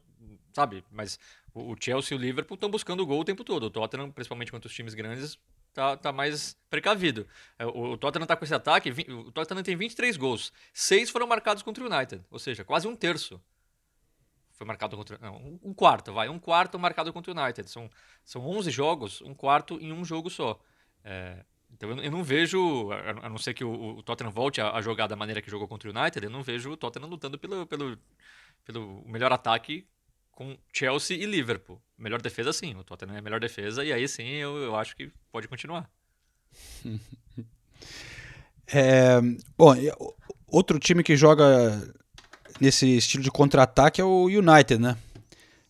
Speaker 3: Sabe? Mas o Chelsea e o Liverpool estão buscando o gol o tempo todo. O Tottenham, principalmente contra os times grandes, tá, tá mais precavido. É, o, o Tottenham tá com esse ataque, o Tottenham tem 23 gols. Seis foram marcados contra o United, ou seja, quase um terço. Foi marcado contra. Não, um quarto, vai. Um quarto marcado contra o United. São, são 11 jogos, um quarto em um jogo só. É, então eu, eu, não vejo, a não ser que o, o Tottenham volte a, a, jogar da maneira que jogou contra o United, eu não vejo o Tottenham lutando pelo, pelo, pelo melhor ataque com Chelsea e Liverpool. Melhor defesa, sim. O Tottenham é a melhor defesa, e aí sim eu, eu acho que pode continuar.
Speaker 1: é, bom, outro time que joga nesse estilo de contra-ataque é o United, né?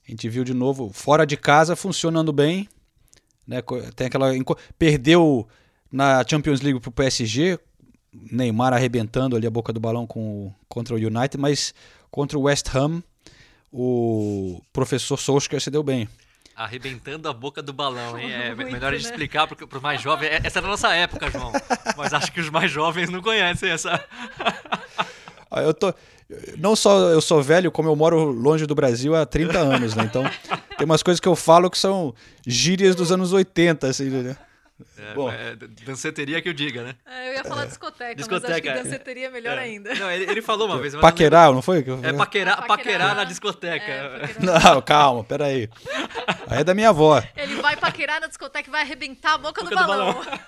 Speaker 1: A gente viu de novo, fora de casa, funcionando bem. Né? Tem aquela. Perdeu na Champions League pro PSG, Neymar arrebentando ali a boca do balão com, contra o United, mas contra o West Ham o professor Solskjaer se deu bem.
Speaker 3: Arrebentando a boca do balão, hein? É Muito, melhor a gente né? explicar para os mais jovens. É, essa é da nossa época, João. Mas acho que os mais jovens não conhecem essa.
Speaker 1: Ah, eu tô. Não só eu sou velho, como eu moro longe do Brasil há 30 anos, né? Então tem umas coisas que eu falo que são gírias dos anos 80, assim, né?
Speaker 3: É, Bom, é, danceteria que eu diga, né?
Speaker 2: É, eu ia falar discoteca, discoteca mas acho que é. danceteria é melhor é. ainda.
Speaker 3: Não, ele, ele, falou uma vez.
Speaker 1: Paquerar, não, não foi?
Speaker 3: É paquerar, paquerar na discoteca.
Speaker 1: É, não, calma, peraí. Aí é da minha avó.
Speaker 2: Ele vai paquerar na discoteca e vai arrebentar a boca, boca do balão. Do balão.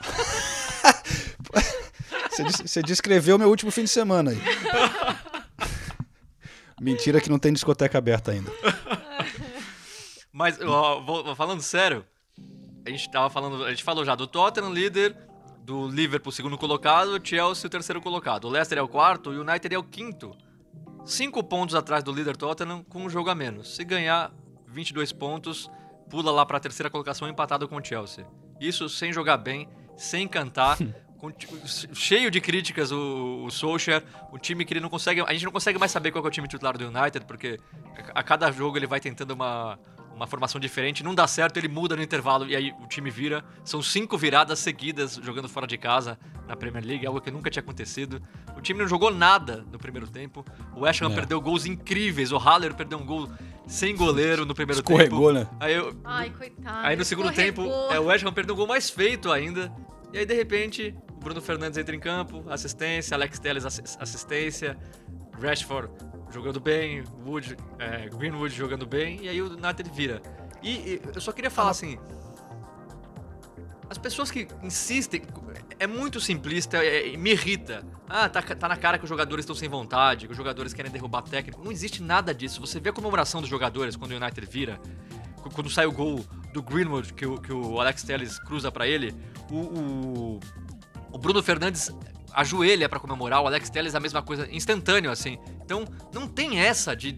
Speaker 1: você, você descreveu meu último fim de semana aí. Mentira que não tem discoteca aberta ainda.
Speaker 3: Mas, ó, falando sério, a gente tava falando, a gente falou já do Tottenham líder, do Liverpool segundo colocado, Chelsea o terceiro colocado. O Leicester é o quarto e o United é o quinto. Cinco pontos atrás do líder Tottenham com um jogo a menos. Se ganhar 22 pontos, pula lá para a terceira colocação empatado com o Chelsea. Isso sem jogar bem, sem cantar, com, cheio de críticas o, o Solskjaer, o time que ele não consegue, a gente não consegue mais saber qual é o time titular do United, porque a cada jogo ele vai tentando uma uma formação diferente, não dá certo, ele muda no intervalo e aí o time vira. São cinco viradas seguidas jogando fora de casa na Premier League, algo que nunca tinha acontecido. O time não jogou nada no primeiro tempo. O West Ham é. perdeu gols incríveis. O Haller perdeu um gol sem goleiro no primeiro
Speaker 1: Escorregou,
Speaker 3: tempo.
Speaker 1: né?
Speaker 3: Aí eu,
Speaker 2: Ai, coitado.
Speaker 3: Aí no segundo tempo, é, o West Ham perdeu um gol mais feito ainda. E aí, de repente, o Bruno Fernandes entra em campo, assistência, Alex Telles assistência, Rashford jogando bem, Wood, é, Greenwood jogando bem, e aí o United vira. E, e eu só queria falar assim. As pessoas que insistem. É muito simplista, é, me irrita. Ah, tá, tá na cara que os jogadores estão sem vontade, que os jogadores querem derrubar técnico. Não existe nada disso. Você vê a comemoração dos jogadores quando o United vira, quando sai o gol do Greenwood, que o, que o Alex Telles cruza para ele, o, o, o Bruno Fernandes ajoelha para comemorar, o Alex Telles a mesma coisa, instantâneo assim. Então, não tem essa de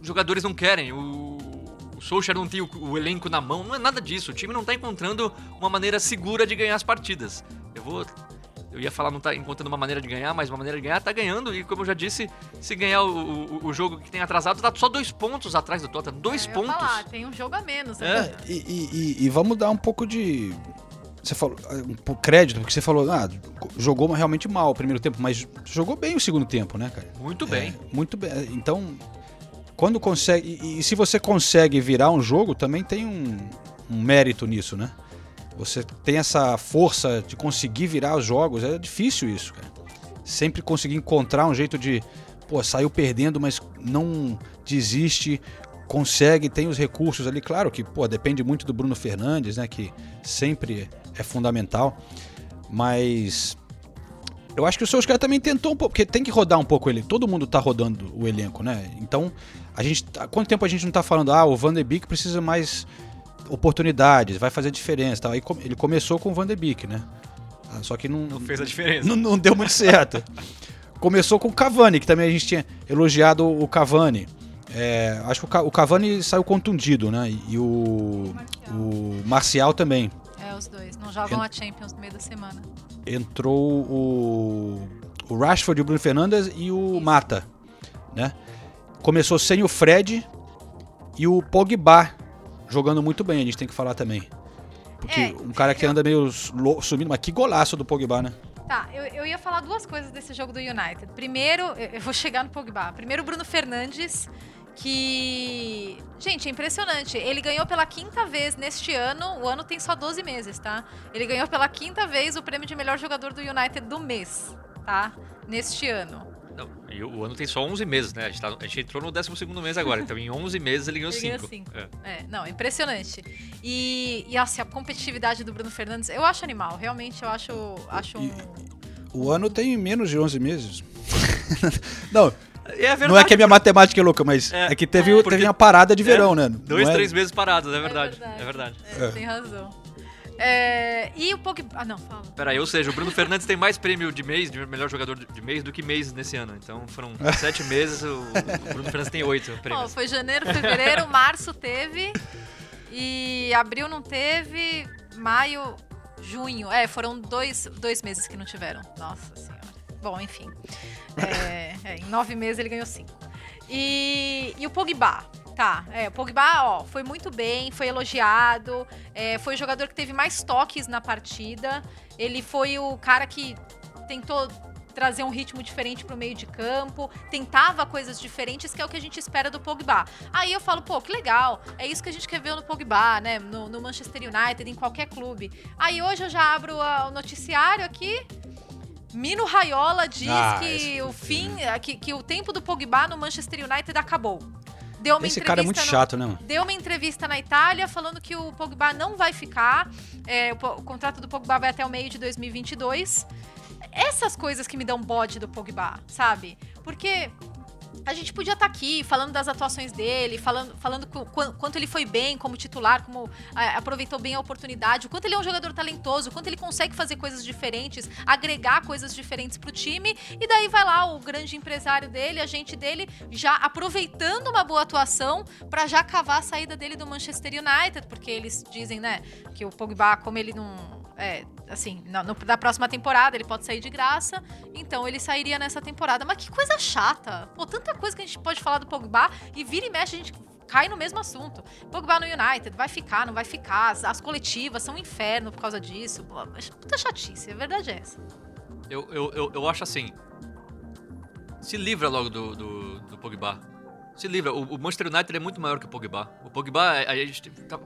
Speaker 3: os jogadores não querem. O, o Solskjaer não tem o, o elenco na mão, não é nada disso. O time não tá encontrando uma maneira segura de ganhar as partidas. Eu vou. Eu ia falar não tá encontrando uma maneira de ganhar, mas uma maneira de ganhar tá ganhando. E como eu já disse, se ganhar o, o, o jogo que tem atrasado, tá só dois pontos atrás do Tottenham. Dois
Speaker 2: Eu ia
Speaker 3: pontos.
Speaker 2: falar, tem um jogo a menos.
Speaker 3: É.
Speaker 2: ainda.
Speaker 1: E, e- e- e vamos dar um pouco de. Você falou. Um pouco crédito, porque você falou, ah, jogou realmente mal o primeiro tempo, mas jogou bem o segundo tempo, né, cara?
Speaker 3: Muito bem.
Speaker 1: Muito bem. Então, quando consegue. E, e se você consegue virar um jogo, também tem um, um mérito nisso, né? Você tem essa força de conseguir virar os jogos, é difícil isso, cara. Sempre conseguir encontrar um jeito de. Pô, saiu perdendo, mas não desiste, consegue, tem os recursos ali. Claro que, pô, depende muito do Bruno Fernandes, né? Que sempre é fundamental. Mas eu acho que o Solskjaer também tentou um pouco, porque tem que rodar um pouco ele. Todo mundo tá rodando o elenco, né? Então, a gente. Há quanto tempo a gente não tá falando, ah, o Van de Beek precisa mais oportunidades, vai fazer diferença. Tal. Aí ele começou com o Van de Beek, né? Ah, Só que não.
Speaker 3: Não fez a diferença.
Speaker 1: Não, não deu muito certo. Começou com o Cavani, que também a gente tinha elogiado o Cavani. É, acho que o Ca- o Cavani saiu contundido, né? E, e o, o Marcial também.
Speaker 2: Os dois. Não jogam a Champions no meio da semana.
Speaker 1: entrou o, o Rashford, o Bruno Fernandes e o Mata, né? Começou sem o Fred e o Pogba jogando muito bem, a gente tem que falar também. Porque
Speaker 2: É,
Speaker 1: um cara que anda meio sumindo, mas que golaço do Pogba, né?
Speaker 2: Tá, eu, eu ia falar duas coisas desse jogo do United. Primeiro, eu vou chegar no Pogba. Primeiro, o Bruno Fernandes, que. Gente, é impressionante. Ele ganhou pela quinta vez neste ano. O ano tem só 12 meses, tá? Ele ganhou pela quinta vez o prêmio de melhor jogador do United do mês, tá? Neste ano.
Speaker 3: Não, e o ano tem só 11 meses, né? A gente, tá- a gente entrou no 12 mês agora, então em 11 meses ele ganhou
Speaker 2: Ele ganhou
Speaker 3: 5.
Speaker 2: cinco.
Speaker 3: É.
Speaker 2: É, não, impressionante. E, e assim, a competitividade do Bruno Fernandes, eu acho animal. Realmente, eu acho, acho um.
Speaker 1: O ano tem menos de 11 meses. não,
Speaker 3: É verdade.
Speaker 1: não é que a minha matemática é louca, mas é, que teve,
Speaker 3: porque-
Speaker 1: teve uma parada de
Speaker 3: É,
Speaker 1: verão, né?
Speaker 3: Dois,
Speaker 1: Não é-
Speaker 3: três meses parados, é verdade. É verdade.
Speaker 2: É, Tem razão. É, e o Pogba. Ah, não, fala.
Speaker 3: Peraí, ou seja, o Bruno Fernandes tem mais prêmio de mês, de melhor jogador de mês, do que mês nesse ano. Então foram sete meses, o o Bruno Fernandes tem oito prêmios.
Speaker 2: foi janeiro, fevereiro, março teve. E abril não teve. Maio, junho. É, foram dois, dois meses que não tiveram. Nossa senhora. Bom, enfim. É, é, em nove meses ele ganhou cinco. E, e o Pogba. Tá, é, o Pogba, ó, foi muito bem, foi elogiado, é, foi o jogador que teve mais toques na partida. Ele foi o cara que tentou trazer um ritmo diferente pro meio de campo, tentava coisas diferentes, que é o que a gente espera do Pogba. Aí eu falo, pô, que legal, é isso que a gente quer ver no Pogba, né, no, no Manchester United, em qualquer clube. Aí hoje eu já abro a- o noticiário aqui, Mino Raiola diz
Speaker 1: Ah,
Speaker 2: que o fim, que, que o tempo do Pogba no Manchester United acabou. Deu uma
Speaker 1: Esse cara é muito
Speaker 2: entrevista no-
Speaker 1: chato, né?
Speaker 2: Deu uma entrevista na Itália falando que o Pogba não vai ficar. é, o, o contrato do Pogba vai até o meio de 2022. Essas coisas que me dão bode do Pogba, sabe? Porque a gente podia estar aqui falando das atuações dele, falando, falando qu- qu- quanto ele foi bem como titular, como ah, aproveitou bem a oportunidade, o quanto ele é um jogador talentoso, o quanto ele consegue fazer coisas diferentes, agregar coisas diferentes pro time. E daí vai lá o grande empresário dele, agente dele, já aproveitando uma boa atuação para já cavar a saída dele do Manchester United, porque eles dizem, né, que o Pogba, como ele não é, assim, na, no- da próxima temporada ele pode sair de graça, então ele sairia nessa temporada. Mas que coisa chata! Pô, tanta coisa que a gente pode falar do Pogba e vira e mexe a gente cai no mesmo assunto. Pogba no United, vai ficar, não vai ficar, as, as coletivas são um inferno por causa disso. Puta chatice, a verdade é essa.
Speaker 3: Eu, eu, eu, eu acho assim. Se livra logo do, do, do Pogba. Se livra. O, o Manchester United é muito maior que o Pogba. O Pogba, a gente tá-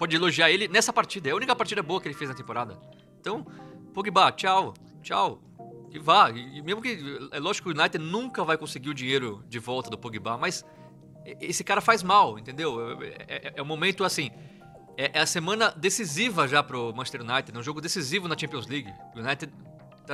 Speaker 3: pode elogiar ele nessa partida. É a única partida boa que ele fez na temporada. Então, Pogba, tchau. Tchau. Que vá. E, e mesmo que. É lógico que o United nunca vai conseguir o dinheiro de volta do Pogba, mas e- esse cara faz mal, entendeu? É, é- é um momento assim. É, é a semana decisiva já pro Manchester United, é um jogo decisivo na Champions League. O United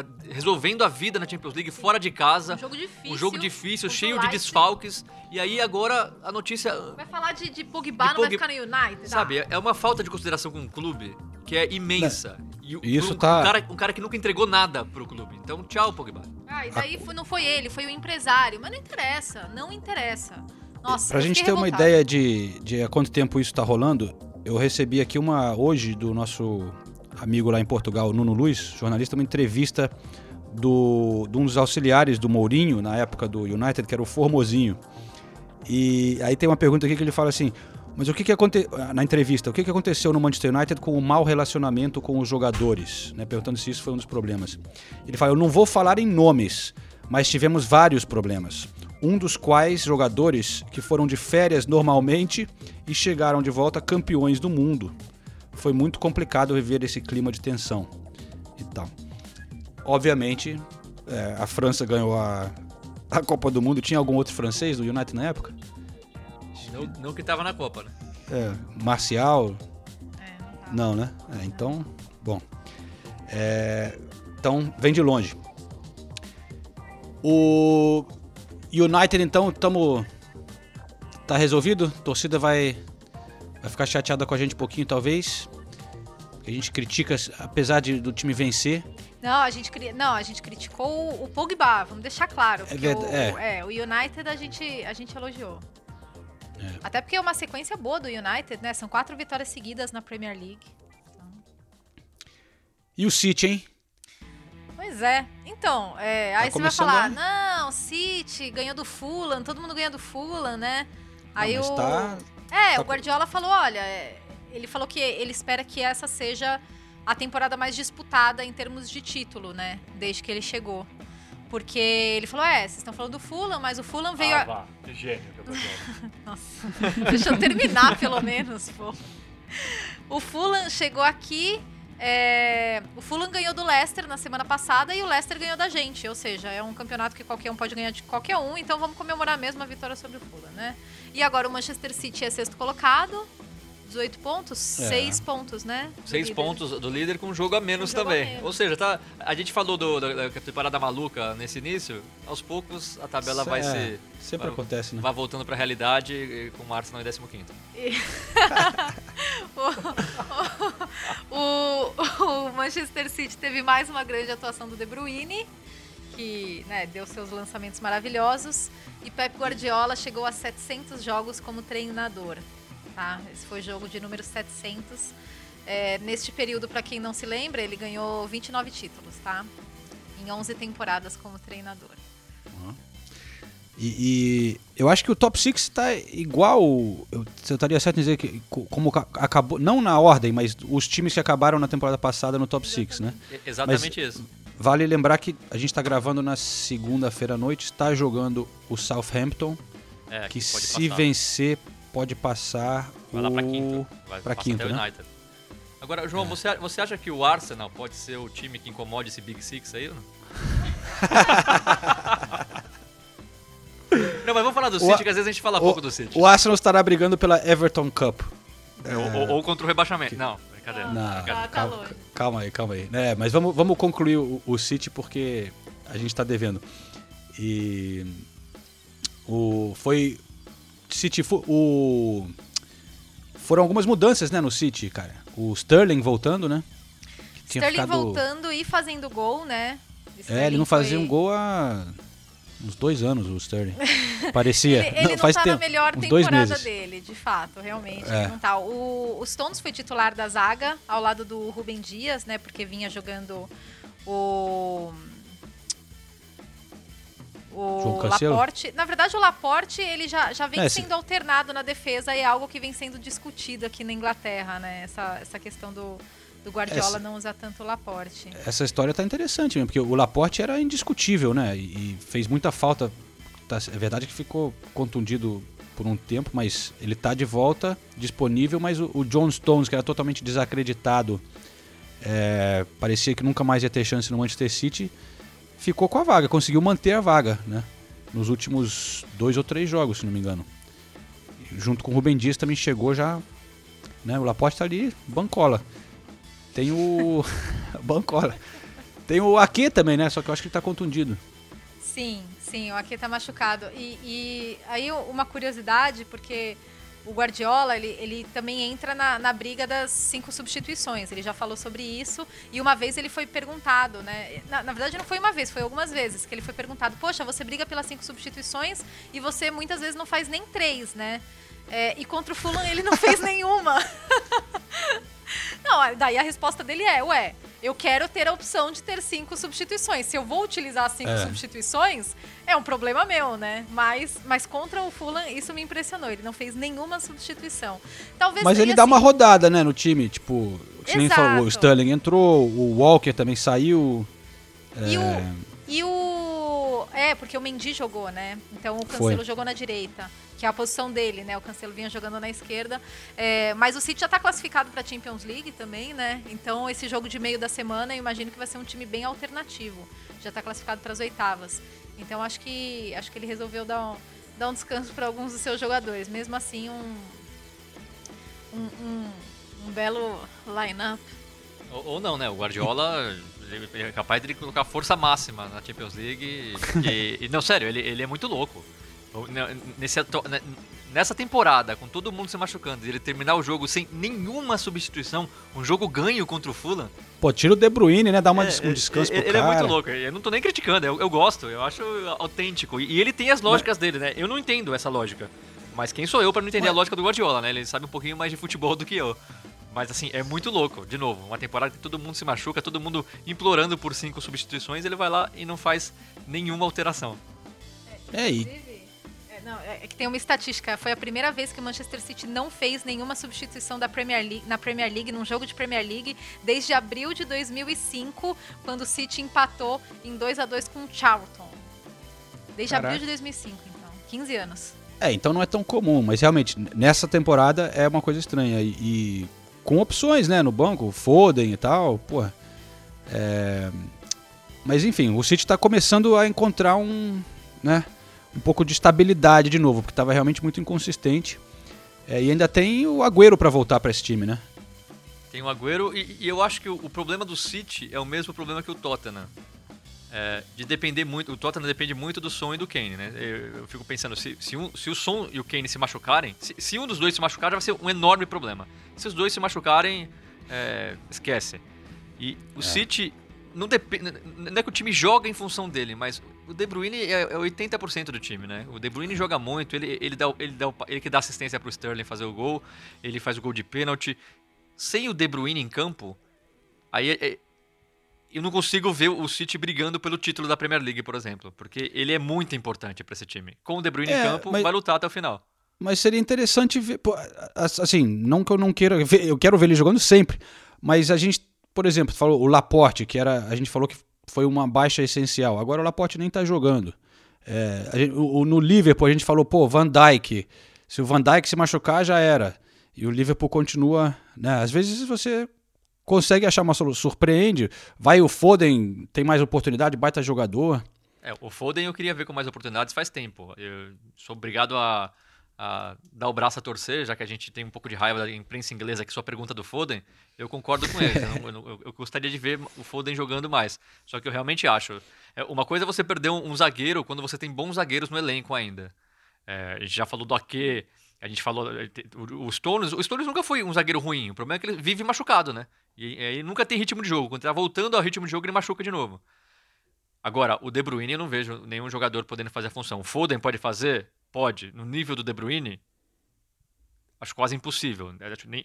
Speaker 3: tá resolvendo a vida na Champions League fora de casa.
Speaker 2: Um jogo difícil.
Speaker 3: Um jogo difícil, cheio de desfalques. E aí agora a notícia.
Speaker 2: Vai falar de, de Pogba,
Speaker 3: De
Speaker 2: não vai ficar no United?
Speaker 3: Sabe, é uma falta de consideração com o clube que é imensa. E o-
Speaker 1: Isso
Speaker 3: um,
Speaker 1: tá-
Speaker 3: um, cara, um cara que nunca entregou nada pro clube. Então, tchau, Pogba.
Speaker 2: Ah, e daí foi- não foi ele, foi o empresário. Mas não interessa, não interessa. Nossa,
Speaker 1: Pra gente ter uma
Speaker 2: revoltada.
Speaker 1: ideia de, de há quanto tempo isso tá rolando, eu recebi aqui uma hoje do nosso amigo lá em Portugal, Nuno Luiz, jornalista, uma entrevista do, de um dos auxiliares do Mourinho, na época do United, que era o Formosinho. E aí tem uma pergunta aqui que ele fala assim: mas o que que aconteceu na entrevista? O que que aconteceu no Manchester United com o mau relacionamento com os jogadores? Né, perguntando se isso foi um dos problemas. Ele fala: eu não vou falar em nomes, mas tivemos vários problemas. Um dos quais jogadores que foram de férias normalmente e chegaram de volta campeões do mundo. Foi muito complicado viver esse clima de tensão e tal. Obviamente, é, a França ganhou a, a Copa do Mundo. Tinha algum outro francês do United na época?
Speaker 3: Não, não que tava na Copa, né?
Speaker 1: É, Marcial? não, né? É, então, bom. É, então, vem de longe. O United, então, tamo. Tá resolvido? A torcida vai, vai ficar chateada com a gente um pouquinho, talvez. A gente critica, apesar de, do time vencer.
Speaker 2: Não, a gente, não, a gente criticou o- Pogba, vamos deixar claro. porque
Speaker 1: verdade-
Speaker 2: o,
Speaker 1: é.
Speaker 2: é, o United a gente, a gente elogiou.
Speaker 1: É.
Speaker 2: Até porque é uma sequência boa do United, né? São quatro vitórias seguidas na Premier League.
Speaker 1: E o City, hein?
Speaker 2: Pois é. Então, é, aí você vai falar, não, City ganhou do Fulham, todo mundo ganha do Fulham, né? Aí
Speaker 1: mas
Speaker 2: o
Speaker 1: tá-
Speaker 2: É,
Speaker 1: tá
Speaker 2: o Guardiola falou, olha, é, ele falou que ele espera que essa seja a temporada mais disputada em termos de título, né? Desde que ele chegou. Porque ele falou, é, vocês estão falando do Fulham, mas o Fulham veio...
Speaker 6: Ah,
Speaker 2: a-
Speaker 6: vá. Que gênio que eu
Speaker 2: Nossa, deixa eu terminar pelo menos, pô. O Fulham chegou aqui, é, o Fulham ganhou do Leicester na semana passada e o Leicester ganhou da gente, ou seja, é um campeonato que qualquer um pode ganhar de qualquer um, então vamos comemorar mesmo a vitória sobre o Fulham, né? E agora o Manchester City é sexto colocado, 18 pontos,
Speaker 3: É.
Speaker 2: 6 pontos, né? do
Speaker 3: Seis
Speaker 2: líder.
Speaker 3: pontos do líder com um jogo a menos
Speaker 2: Um jogo a
Speaker 3: também.
Speaker 2: menos.
Speaker 3: Ou seja, tá, a gente falou do, da, da temporada maluca nesse início. Aos poucos a tabela
Speaker 1: Isso
Speaker 3: vai
Speaker 1: é,
Speaker 3: se.
Speaker 1: sempre
Speaker 3: vai,
Speaker 1: acontece, né?
Speaker 3: Vai voltando pra realidade e- com o Arsenal em 15.
Speaker 2: E- o, o- o Manchester City teve mais uma grande atuação do De Bruyne, que né, deu seus lançamentos maravilhosos. E Pep Guardiola chegou a 700 jogos como treinador. Tá? Esse foi o jogo de número 700. É, neste período, para quem não se lembra, ele ganhou 29 títulos, tá? Em 11 temporadas como treinador.
Speaker 1: E, e eu acho que o top 6 tá igual. Eu, eu estaria certo em dizer que co- como ca- acabou. Não na ordem, mas os times que acabaram na temporada passada no top 6, né?
Speaker 3: Exatamente
Speaker 1: Mas
Speaker 3: isso.
Speaker 1: Vale lembrar que a gente está gravando na segunda-feira à noite, está jogando o Southampton,
Speaker 3: É,
Speaker 1: que
Speaker 3: que
Speaker 1: se
Speaker 3: passar.
Speaker 1: vencer pode passar
Speaker 3: Vai lá pra
Speaker 1: o-
Speaker 3: quinta. Vai
Speaker 1: pra
Speaker 3: passa
Speaker 1: quinta,
Speaker 3: até o
Speaker 1: né?
Speaker 3: United. Agora, João, você, a- você acha que o Arsenal pode ser o time que incomode esse Big Six aí? ou Não, não mas vamos falar do
Speaker 1: O
Speaker 3: City,
Speaker 1: A-
Speaker 3: que às vezes a gente fala
Speaker 1: o-
Speaker 3: pouco do City.
Speaker 1: O Arsenal estará brigando pela Everton Cup.
Speaker 3: É, ou, ou- ou contra o rebaixamento. Não, brincadeira.
Speaker 1: Não,
Speaker 3: brincadeira.
Speaker 1: calma, calma aí, calma aí. É, mas vamos, vamos concluir o, o City porque a gente tá devendo. E o foi City o foram algumas mudanças, né, no City, cara. O Sterling voltando, né?
Speaker 2: Sterling
Speaker 1: ficado-
Speaker 2: voltando e fazendo gol, né?
Speaker 1: É, ele
Speaker 2: Sterling
Speaker 1: não fazia
Speaker 2: foi-
Speaker 1: um gol há uns dois anos, o Sterling. Parecia.
Speaker 2: Ele, ele não,
Speaker 1: faz
Speaker 2: tá
Speaker 1: tempo,
Speaker 2: na melhor temporada
Speaker 1: meses.
Speaker 2: dele, de fato, realmente.
Speaker 1: É.
Speaker 2: não tá. O, o Stones foi titular da zaga, ao lado do Rubem Dias, né? Porque vinha jogando o. O? Laporte. Na verdade, o Laporte ele já, já vem
Speaker 1: É, se-
Speaker 2: sendo alternado na defesa e é algo que vem sendo discutido aqui na Inglaterra, né? Essa, essa questão do, do Guardiola
Speaker 1: Essa-
Speaker 2: não usar tanto o Laporte.
Speaker 1: Essa história tá interessante mesmo, porque o Laporte era indiscutível, né? E, e fez muita falta. Tá- é verdade que ficou contundido por um tempo, mas ele tá de volta, disponível, mas o, o John Stones, que era totalmente desacreditado, é, parecia que nunca mais ia ter chance no Manchester City, ficou com a vaga, conseguiu manter a vaga, né? Nos últimos dois ou três jogos, se não me engano. Junto com o Rubem Dias também chegou já. Né? O Laporte tá ali, bancola. Tem o. bancola. Tem o Ake também, né? Só que eu acho que ele tá contundido.
Speaker 2: Sim, sim, o Ake tá machucado. E, e aí uma curiosidade, porque o Guardiola, ele, ele também entra na, na briga das cinco substituições. Ele já falou sobre isso. E uma vez ele foi perguntado, né? Na, na, verdade, não foi uma vez, foi algumas vezes que ele foi perguntado: Poxa, você briga pelas cinco substituições e você muitas vezes não faz nem três, né? É, e contra o Fulham ele não fez nenhuma. não, daí a resposta dele é: Ué, eu quero ter a opção de ter cinco substituições. Se eu vou utilizar cinco é. substituições, é um problema meu, né? Mas, mas contra o Fulham, isso me impressionou. Ele não fez nenhuma substituição. Talvez
Speaker 1: mas ele
Speaker 2: assim...
Speaker 1: dá uma rodada, né, no time. Tipo, falou, o Sterling entrou, o Walker também saiu.
Speaker 2: E é... o. E o. É, porque o Mendy jogou, né? Então o Cancelo Foi. jogou na direita que é a posição dele, né? O Cancelo vinha jogando na esquerda. É, mas o City já está classificado para a Champions League também, né? Então esse jogo de meio da semana, eu imagino que vai ser um time bem alternativo. Já está classificado para as oitavas. Então acho que acho que ele resolveu dar um, dar um descanso para alguns dos seus jogadores. Mesmo assim, um um, um, um belo line-up.
Speaker 3: Ou, ou, não, né? O Guardiola é capaz de colocar força máxima na Champions League. E, e, não, sério, ele, ele é muito louco. Nesse, nessa temporada, com todo mundo se machucando, ele terminar o jogo sem nenhuma substituição, um jogo ganho contra o Fulham.
Speaker 1: Pô, tira o De Bruyne, né? Dá uma, é, um descanso
Speaker 3: ele,
Speaker 1: pro
Speaker 3: ele
Speaker 1: cara.
Speaker 3: é muito louco. Eu não tô nem criticando, eu, eu gosto, eu acho autêntico. E, e ele tem as lógicas dele, né? Eu não entendo essa lógica. Mas quem sou eu para não entender a lógica do Guardiola, né? Ele sabe um pouquinho mais de futebol do que eu. Mas assim, é muito louco. De novo, uma temporada que todo mundo se machuca, todo mundo implorando por cinco substituições, ele vai lá e não faz nenhuma alteração.
Speaker 1: É, e
Speaker 2: não, é, é que tem uma estatística. Foi a primeira vez que o Manchester City não fez nenhuma substituição da Premier League, na Premier League, num jogo de Premier League, desde abril de 2005, quando o City empatou em 2 a 2 com o Charlton. Desde Caraca. abril de 2005, então. 15 anos.
Speaker 1: É, então não é tão comum, mas realmente, nessa temporada é uma coisa estranha. E com opções, né, no banco, Foden e tal, pô. É... Mas enfim, o City está começando a encontrar um, né, um pouco de estabilidade de novo, porque estava realmente muito inconsistente. É, e ainda tem o Agüero para voltar para esse time, né?
Speaker 3: Tem o Agüero e, e eu acho que o, o, problema do City é o mesmo problema que o Tottenham. É, de depender muito, o Tottenham depende muito do Son e do Kane, né? Eu, eu fico pensando, se, se, um, se, o Son e o Kane se machucarem, se, se, um dos dois se machucar, já vai ser um enorme problema. Se os dois se machucarem, é, esquece. E o é. City não depende. Não é que o time joga em função dele, mas o De Bruyne é, é 80% do time, né? O De Bruyne joga muito, ele, ele, dá, ele, dá, ele que dá assistência pro Sterling fazer o gol, ele faz o gol de pênalti. Sem o De Bruyne em campo, aí é, é eu não consigo ver o City brigando pelo título da Premier League, por exemplo, porque ele é muito importante para esse time. Com o De Bruyne é, em campo, mas, vai lutar até o final.
Speaker 1: Mas seria interessante ver, assim, não que eu não queira ver, eu quero ver ele jogando sempre, mas a gente, por exemplo, falou o Laporte, que era, a gente falou que foi uma baixa essencial. Agora o Laporte nem está jogando. É, gente, o, no Liverpool a gente falou, pô, Van Dijk. Se o Van Dijk se machucar, já era. E o Liverpool continua. Né? Às vezes você consegue achar uma solução, surpreende. Vai o Foden, tem mais oportunidade, baita jogador.
Speaker 3: É, o Foden eu queria ver com mais oportunidades faz tempo. Eu sou obrigado a a dar o braço a torcer, já que a gente tem um pouco de raiva da imprensa inglesa que sua pergunta do Foden, eu concordo com ele. eu, eu, eu, gostaria de ver o Foden jogando mais. Só que eu realmente acho. É, uma coisa é você perder um, um zagueiro quando você tem bons zagueiros no elenco ainda. É, a gente já falou do Ake, a gente falou. É, o, Stones. O Stones nunca foi um zagueiro ruim. O problema é que ele vive machucado, né? E ele nunca tem ritmo de jogo. Quando tá voltando ao ritmo de jogo, ele machuca de novo. Agora, o De Bruyne eu não vejo nenhum jogador podendo fazer a função. O Foden pode fazer? Pode. No nível do De Bruyne, acho quase impossível.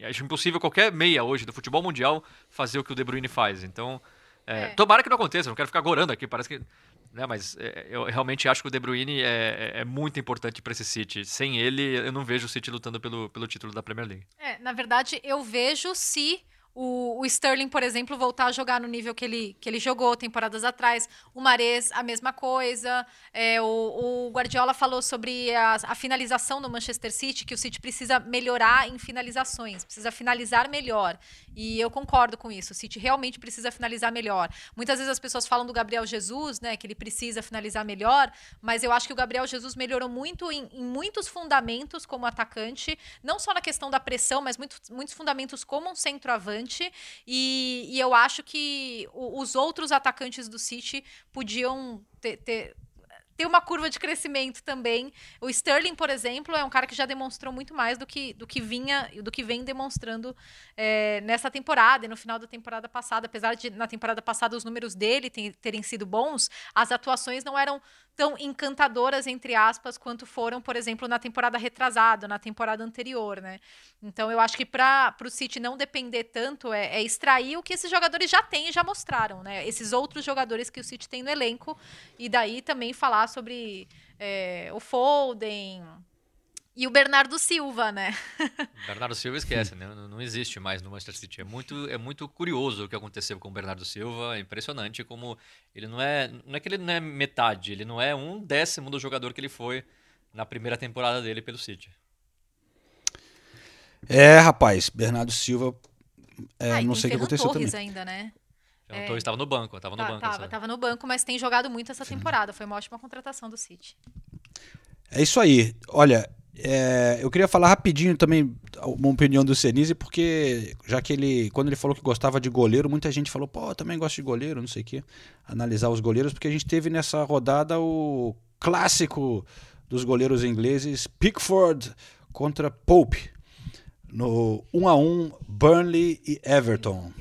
Speaker 3: Acho, impossível qualquer meia hoje do futebol mundial fazer o que o De Bruyne faz. Então, é, é. tomara que não aconteça, não quero ficar gorando aqui, parece que. Né, mas é, eu realmente acho que o De Bruyne é, é, é muito importante para esse City. Sem ele, eu não vejo o City lutando pelo, pelo título da Premier League.
Speaker 2: É, na verdade, eu vejo se o, o, Sterling, por exemplo, voltar a jogar no nível que ele, que ele jogou temporadas atrás. O Mares, a mesma coisa. É, o, o, Guardiola falou sobre a, a, finalização no Manchester City, que o City precisa melhorar em finalizações, precisa finalizar melhor. E eu concordo com isso. O City realmente precisa finalizar melhor. Muitas vezes as pessoas falam do Gabriel Jesus, né, que ele precisa finalizar melhor, mas eu acho que o Gabriel Jesus melhorou muito em, em muitos fundamentos como atacante, não só na questão da pressão, mas muito, muitos fundamentos como um centroavante e, e eu acho que o, os outros atacantes do City podiam ter, ter tem uma curva de crescimento também. O Sterling, por exemplo, é um cara que já demonstrou muito mais do que, do que vinha, do que vem demonstrando é, nessa temporada e no final da temporada passada. Apesar de na temporada passada os números dele terem sido bons, as atuações não eram tão encantadoras, entre aspas, quanto foram, por exemplo, na temporada retrasada, na temporada anterior, né? Então eu acho que para o City não depender tanto é, é, extrair o que esses jogadores já têm e já mostraram, né? Esses outros jogadores que o City tem no elenco, e daí também falar sobre é, o Foden, e o Bernardo Silva, né?
Speaker 3: Bernardo Silva esquece, né? Não, não, existe mais no Manchester City. É muito, é muito curioso o que aconteceu com o Bernardo Silva. É impressionante como ele não é. Não é que ele não é metade, ele não é um décimo do jogador que ele foi na primeira temporada dele pelo City.
Speaker 1: É, rapaz, Bernardo Silva. É, ah, não sei o que aconteceu
Speaker 2: Torres
Speaker 1: também.
Speaker 2: ainda, né?
Speaker 3: Fernando é. Torres estava no banco, estava no
Speaker 2: tá,
Speaker 3: banco.
Speaker 2: Tava, tava no banco, mas tem jogado muito essa temporada. Foi uma ótima contratação do City.
Speaker 1: É isso aí. Olha, é, eu queria falar rapidinho também uma opinião do Senise, porque já que ele, quando ele falou que gostava de goleiro, muita gente falou, pô, também gosto de goleiro, não sei o quê. Analisar os goleiros, porque a gente teve nessa rodada o clássico dos goleiros ingleses, Pickford contra Pope, no 1 a 1 Burnley e Everton.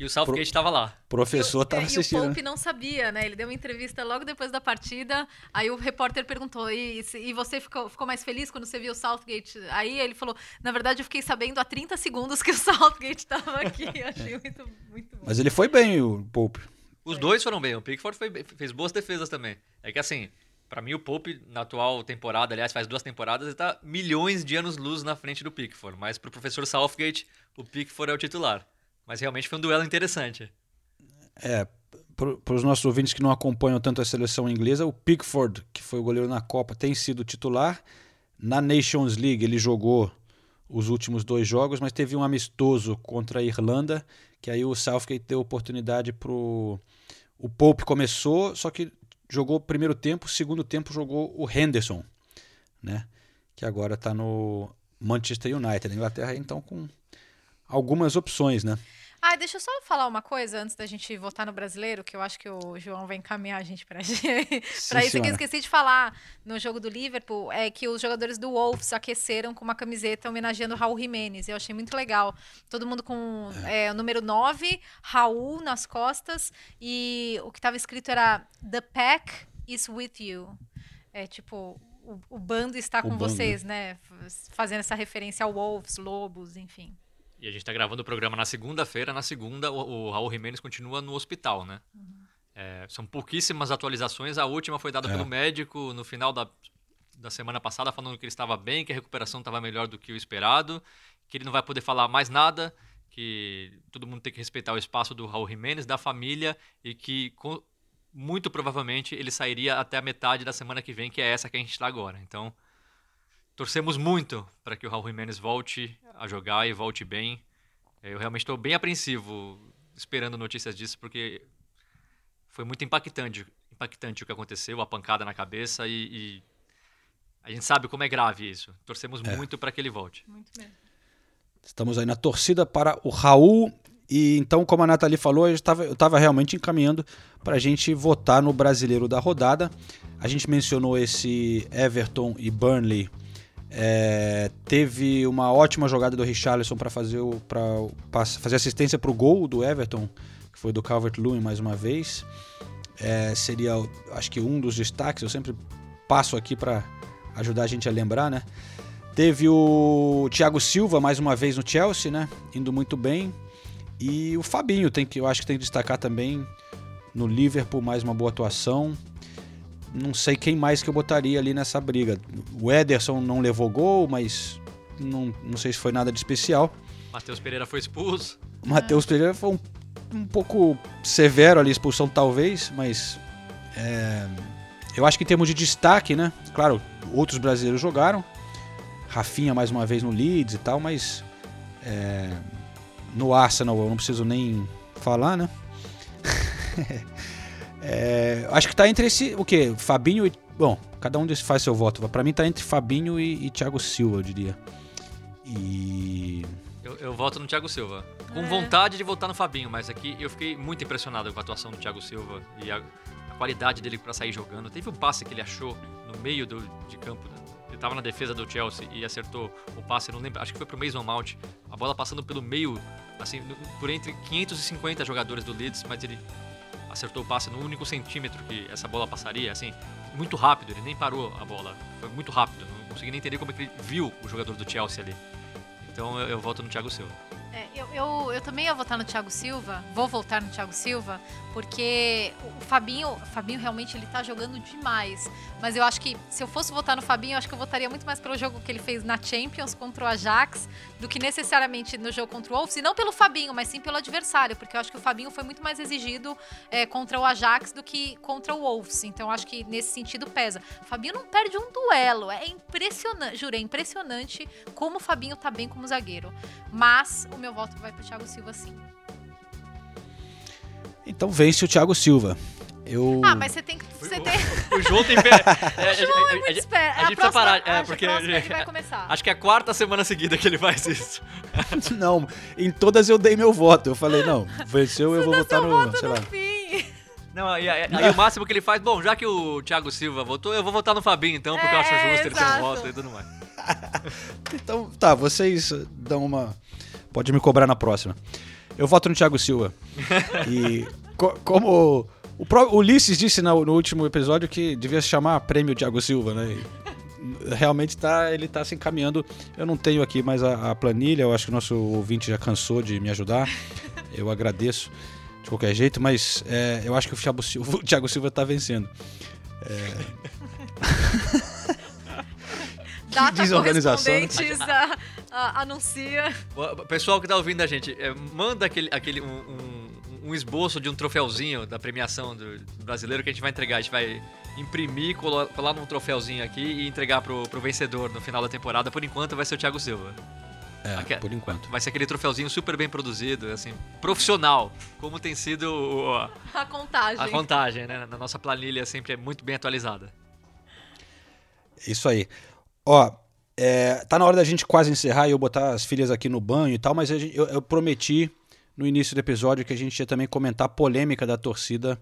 Speaker 3: E o Southgate estava lá.
Speaker 1: O professor estava assistindo.
Speaker 2: E o Pope não sabia, né? Ele deu uma entrevista logo depois da partida. Aí o repórter perguntou: e, e você ficou, ficou mais feliz quando você viu o Southgate? Aí ele falou: na verdade, eu fiquei sabendo há 30 segundos que o Southgate estava aqui. Achei muito, muito bom.
Speaker 1: Mas ele foi bem, o Pope.
Speaker 3: Os dois foram bem. O Pickford foi, fez boas defesas também. É que assim. Para mim, o Pope, na atual temporada, aliás, faz duas temporadas, ele tá milhões de anos-luz na frente do Pickford. Mas pro professor Southgate, o Pickford é o titular. Mas realmente foi um duelo interessante.
Speaker 1: É, para os nossos ouvintes que não acompanham tanto a seleção inglesa, o Pickford, que foi o goleiro na Copa, tem sido titular. Na Nations League ele jogou os últimos dois jogos, mas teve um amistoso contra a Irlanda, que aí o Southgate deu oportunidade pro o Pope começou, só que jogou o primeiro tempo, segundo tempo jogou o Henderson, né? Que agora está no Manchester United, na Inglaterra, então com algumas opções, né?
Speaker 2: Ah, deixa eu só falar uma coisa antes da gente votar no brasileiro, que eu acho que o João vai encaminhar a gente para isso. Sim, que eu esqueci de falar no jogo do Liverpool, é que os jogadores do Wolves aqueceram com uma camiseta homenageando Raul Jimenez. Eu achei muito legal. Todo mundo com é. É, o número 9, Raul nas costas, e o que estava escrito era The Pack is with you. É tipo, o, o bando está o com bando. vocês, né? Fazendo essa referência ao Wolves, Lobos, enfim.
Speaker 3: E a gente está gravando o programa na segunda-feira. Na segunda, o, o Raul Jimenez continua no hospital, né? Uhum. É, são pouquíssimas atualizações. A última foi dada é. pelo médico no final da, da semana passada, falando que ele estava bem, que a recuperação estava melhor do que o esperado, que ele não vai poder falar mais nada, que todo mundo tem que respeitar o espaço do Raul Jimenez, da família, e que com, muito provavelmente ele sairia até a metade da semana que vem, que é essa que a gente está agora. Então, torcemos muito para que o Raul Jimenez volte a jogar e volte bem. Eu realmente estou bem apreensivo esperando notícias disso, porque foi muito impactante, impactante o que aconteceu, a pancada na cabeça e, e a gente sabe como é grave isso. Torcemos é. muito para que ele volte.
Speaker 2: Muito mesmo.
Speaker 1: Estamos aí na torcida para o Raul. E então, como a Nathalie falou, eu estava realmente encaminhando para a gente votar no brasileiro da rodada. A gente mencionou esse Everton e Burnley é, teve uma ótima jogada do Richarlison para fazer, fazer assistência para o gol do Everton, que foi do Calvert-Lewin mais uma vez. É, seria, acho que um dos destaques, eu sempre passo aqui para ajudar a gente a lembrar, né? Teve o Thiago Silva mais uma vez no Chelsea, né? Indo muito bem. E o Fabinho, tem que, eu acho que tem que destacar também no Liverpool, mais uma boa atuação não sei quem mais que eu botaria ali nessa briga. O Ederson não levou gol, mas não, não sei se foi nada de especial.
Speaker 3: Matheus Pereira foi expulso.
Speaker 1: Matheus Pereira foi um, um pouco severo ali, expulsão talvez, mas é, eu acho que em termos de destaque, né? Claro, outros brasileiros jogaram. Rafinha mais uma vez no Leeds e tal, mas é, no Arsenal eu não preciso nem falar, né? É, acho que tá entre esse. O quê? Fabinho e. Bom, cada um desses faz seu voto. Para mim tá entre Fabinho e, e Thiago Silva, eu diria. E.
Speaker 3: Eu, eu voto no Thiago Silva. Com é. vontade de votar no Fabinho, mas aqui eu fiquei muito impressionado com a atuação do Thiago Silva e a, a qualidade dele para sair jogando. Teve um passe que ele achou no meio do, de campo. né? Ele estava na defesa do Chelsea e acertou o passe, não lembro, acho que foi pro Mason Mount. A bola passando pelo meio, assim, por entre 550 jogadores do Leeds, mas ele acertou o passe no único centímetro que essa bola passaria, assim, muito rápido, ele nem parou a bola. Foi muito rápido, não consegui nem entender como é que ele viu o jogador do Chelsea ali. Então eu, eu volto no Thiago Silva.
Speaker 2: É, eu, eu, eu também ia votar no Thiago Silva, vou voltar no Thiago Silva, porque o Fabinho, o Fabinho realmente ele tá jogando demais. Mas eu acho que se eu fosse votar no Fabinho, eu acho que eu votaria muito mais pelo jogo que ele fez na Champions contra o Ajax do que necessariamente no jogo contra o Wolves, e não pelo Fabinho, mas sim pelo adversário, porque eu acho que o Fabinho foi muito mais exigido é, contra o Ajax do que contra o Wolves. Então eu acho que nesse sentido pesa. O Fabinho não perde um duelo, é impressionante, juro, é impressionante como o Fabinho tá bem como zagueiro. Mas o meu voto vai pro Thiago Silva sim.
Speaker 1: Então vence o Thiago Silva. Eu...
Speaker 2: Ah, mas você tem que. Você tem...
Speaker 3: O João tem. é,
Speaker 2: João é
Speaker 3: a- a-
Speaker 2: muito
Speaker 3: a-
Speaker 2: esperto.
Speaker 3: A
Speaker 2: A
Speaker 3: gente precisa
Speaker 2: próxima-
Speaker 3: parar.
Speaker 2: acho
Speaker 3: É,
Speaker 2: que
Speaker 3: porque.
Speaker 2: a ele vai começar.
Speaker 3: Acho que é a quarta semana seguida que ele faz isso.
Speaker 1: Não, em todas eu dei meu voto. Eu falei, não, venceu, eu vou votar no, sei lá.
Speaker 3: Não, aí, aí- aí o máximo que ele faz, bom, já que o Thiago Silva votou, eu vou votar no Fabinho então, porque eu acho
Speaker 2: É,
Speaker 3: justo ele ter um voto e tudo mais.
Speaker 1: Então, tá, vocês dão uma. Pode me cobrar na próxima. Eu voto no Thiago Silva. E co- como o pró- Ulisses disse no, no último episódio que devia se chamar Prêmio Thiago Silva, né? E realmente tá, ele tá se encaminhando. Eu não tenho aqui mais a, a planilha, eu acho que o nosso ouvinte já cansou de me ajudar. Eu agradeço de qualquer jeito, mas é, eu acho que o Thiago Silva, o Thiago Silva tá vencendo.
Speaker 2: Data
Speaker 1: desorganização,
Speaker 2: correspondentes a- a- anuncia.
Speaker 3: Pessoal que tá ouvindo a gente, é, manda aquele, aquele um, um- um esboço de um troféuzinho da premiação do do brasileiro que a gente vai entregar. A gente vai imprimir, colo- colar num troféuzinho aqui e entregar pro, pro vencedor no final da temporada. Por enquanto vai ser o Thiago Silva.
Speaker 1: É,
Speaker 3: Aque-
Speaker 1: por enquanto.
Speaker 3: Vai ser aquele troféuzinho super bem produzido, assim, profissional, como tem sido o- A
Speaker 2: contagem.
Speaker 3: a contagem, né? Na nossa planilha sempre é muito bem atualizada.
Speaker 1: Isso aí. Ó, é, tá na hora da gente quase encerrar e eu botar as filhas aqui no banho e tal, mas gente- eu, eu prometi no início do episódio que a gente ia também comentar a polêmica da torcida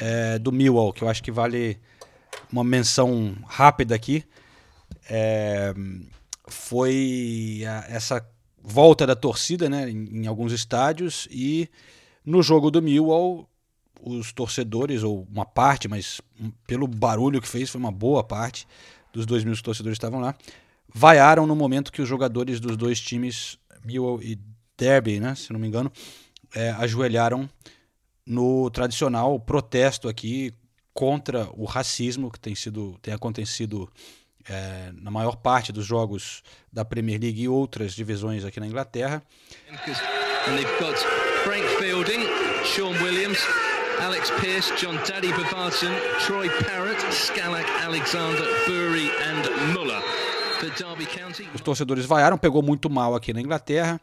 Speaker 1: é, do Millwall, que eu acho que vale uma menção rápida aqui. É, foi a- essa volta da torcida né, em, em alguns estádios e no jogo do Millwall os torcedores, ou uma parte, mas pelo barulho que fez, foi uma boa parte dos dois mil torcedores que estavam lá, vaiaram no momento que os jogadores dos dois times, Millwall e Derby, né, se não me engano, é, ajoelharam no tradicional protesto aqui contra o racismo que tem sido tem acontecido é, na maior parte dos jogos da Premier League e outras divisões aqui na Inglaterra.
Speaker 10: And they've got Frank Fielding, Sean Williams, Alex Pearce, John Daddy Babarton, Troy Parrott, Scalak Alexander, Bury and Muller.
Speaker 1: Os torcedores vaiaram, pegou muito mal aqui na Inglaterra.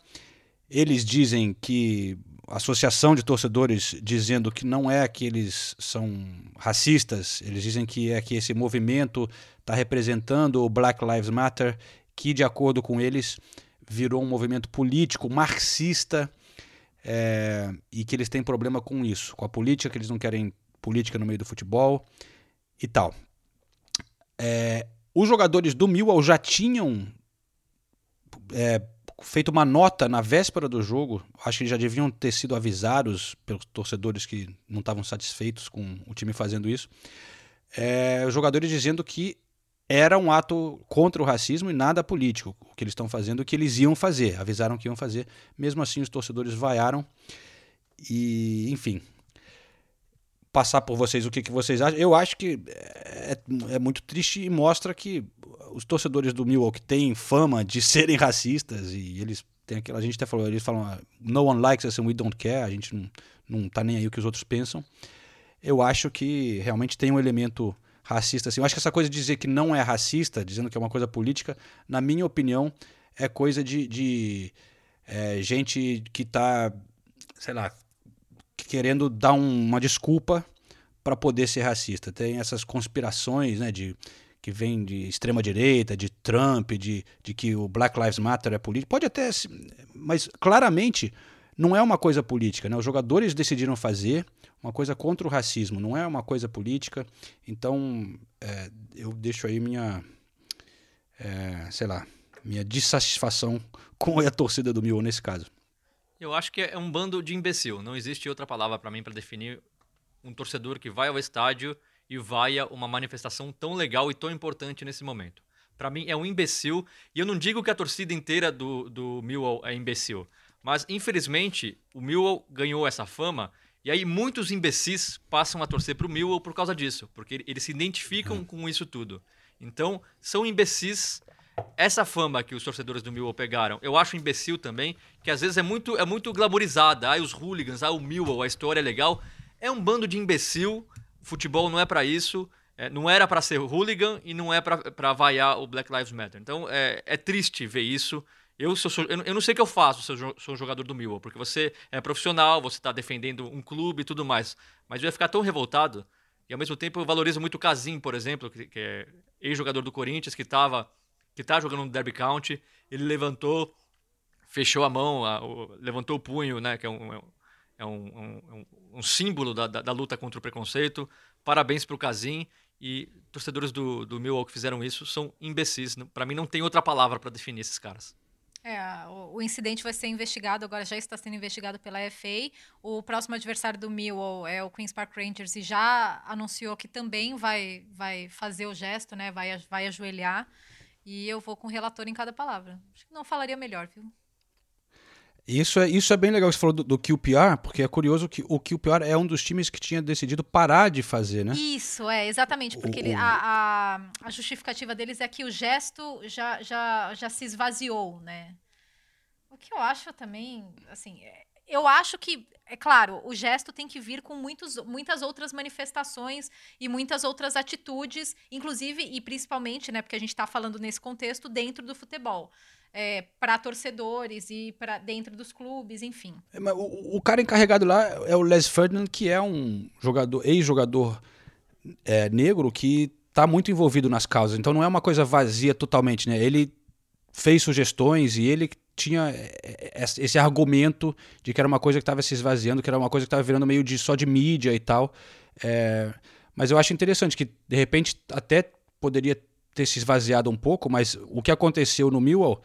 Speaker 1: Eles dizem que a associação de torcedores dizendo que não é que eles são racistas, eles dizem que é que esse movimento está representando o Black Lives Matter, que de acordo com eles virou um movimento político marxista é, e que eles têm problema com isso, com a política, que eles não querem política no meio do futebol e tal. É, os jogadores do Millwall já tinham é, feito uma nota na véspera do jogo. Acho que já deviam ter sido avisados pelos torcedores que não estavam satisfeitos com o time fazendo isso. É, os jogadores dizendo que era um ato contra o racismo e nada político. O que eles estão fazendo, o que eles iam fazer. Avisaram que iam fazer. Mesmo assim, os torcedores vaiaram. E, enfim, passar por vocês o que, que vocês acham. Eu acho que é, é muito triste e mostra que os torcedores do Millwall que têm fama de serem racistas e eles têm aquela a gente até falou, eles falam no one likes us and we don't care, a gente não, não tá nem aí o que os outros pensam. Eu acho que realmente tem um elemento racista assim. Eu acho que essa coisa de dizer que não é racista, dizendo que é uma coisa política, na minha opinião, é coisa de, de é, gente que tá, sei lá, querendo dar um- uma desculpa para poder ser racista. Tem essas conspirações, né, de que vem de extrema direita, de Trump, de, de que o Black Lives Matter é político. Pode até, mas claramente não é uma coisa política, né? Os jogadores decidiram fazer uma coisa contra o racismo, não é uma coisa política. Então, é, eu deixo aí minha, é, sei lá, minha dissatisfação com a torcida do Mil nesse caso.
Speaker 3: Eu acho que é um bando de imbecil. Não existe outra palavra para mim para definir um torcedor que vai ao estádio e vai a uma manifestação tão legal e tão importante nesse momento. Para mim é um imbecil, e eu não digo que a torcida inteira do, do Millwall é imbecil, mas infelizmente o Millwall ganhou essa fama e aí muitos imbecis passam a torcer para o Millwall por causa disso, porque eles se identificam com isso tudo. Então, são imbecis essa fama que os torcedores do Millwall pegaram, eu acho imbecil também, que às vezes é muito, é muito glamorizada. Ah, os hooligans, ah, o Millwall, a história é legal. É um bando de imbecil. Futebol não é para isso. É, não era para ser hooligan e não é para vaiar o Black Lives Matter. Então é, é triste ver isso. Eu, sou, eu, eu não sei o que eu faço se eu sou um jogador do Millwall, porque você é profissional, você está defendendo um clube e tudo mais. Mas eu ia ficar tão revoltado. E ao mesmo tempo eu valorizo muito o Casim, por exemplo, que, que é ex-jogador do Corinthians, que estava que está jogando no Derby County, ele levantou, fechou a mão, a, o, levantou o punho, né, que é um, é um, um, um símbolo da, da, da, luta contra o preconceito. Parabéns para o Casim e torcedores do, do Millwall que fizeram isso são imbecis. Para mim não tem outra palavra para definir esses caras.
Speaker 2: É, o, o, incidente vai ser investigado, agora já está sendo investigado pela FA. O próximo adversário do Millwall é o Queen's Park Rangers e já anunciou que também vai, vai fazer o gesto, né? Vai, vai ajoelhar. E eu vou com o relator em cada palavra. Acho que não falaria melhor, viu?
Speaker 1: Isso é, isso é bem legal que você falou do, do QPR, porque é curioso que o QPR é um dos times que tinha decidido parar de fazer, né?
Speaker 2: Isso, é, exatamente, porque o, ele, a, a, a, justificativa deles é que o gesto já, já, já se esvaziou, né? O que eu acho também, assim, é, eu acho que, é claro, o gesto tem que vir com muitos, muitas outras manifestações e muitas outras atitudes, inclusive e principalmente, né, porque a gente está falando nesse contexto dentro do futebol. É, para torcedores e para dentro dos clubes, enfim.
Speaker 1: É, o, o, cara encarregado lá é o Les Ferdinand, que é um jogador, ex-jogador é, negro que está muito envolvido nas causas. Então não é uma coisa vazia totalmente, né? Ele fez sugestões e ele tinha é, é, esse argumento de que era uma coisa que estava se esvaziando, que era uma coisa que estava virando meio de só de mídia e tal. É, mas eu acho interessante que, de repente, até poderia ter se esvaziado um pouco, mas o que aconteceu no Millwall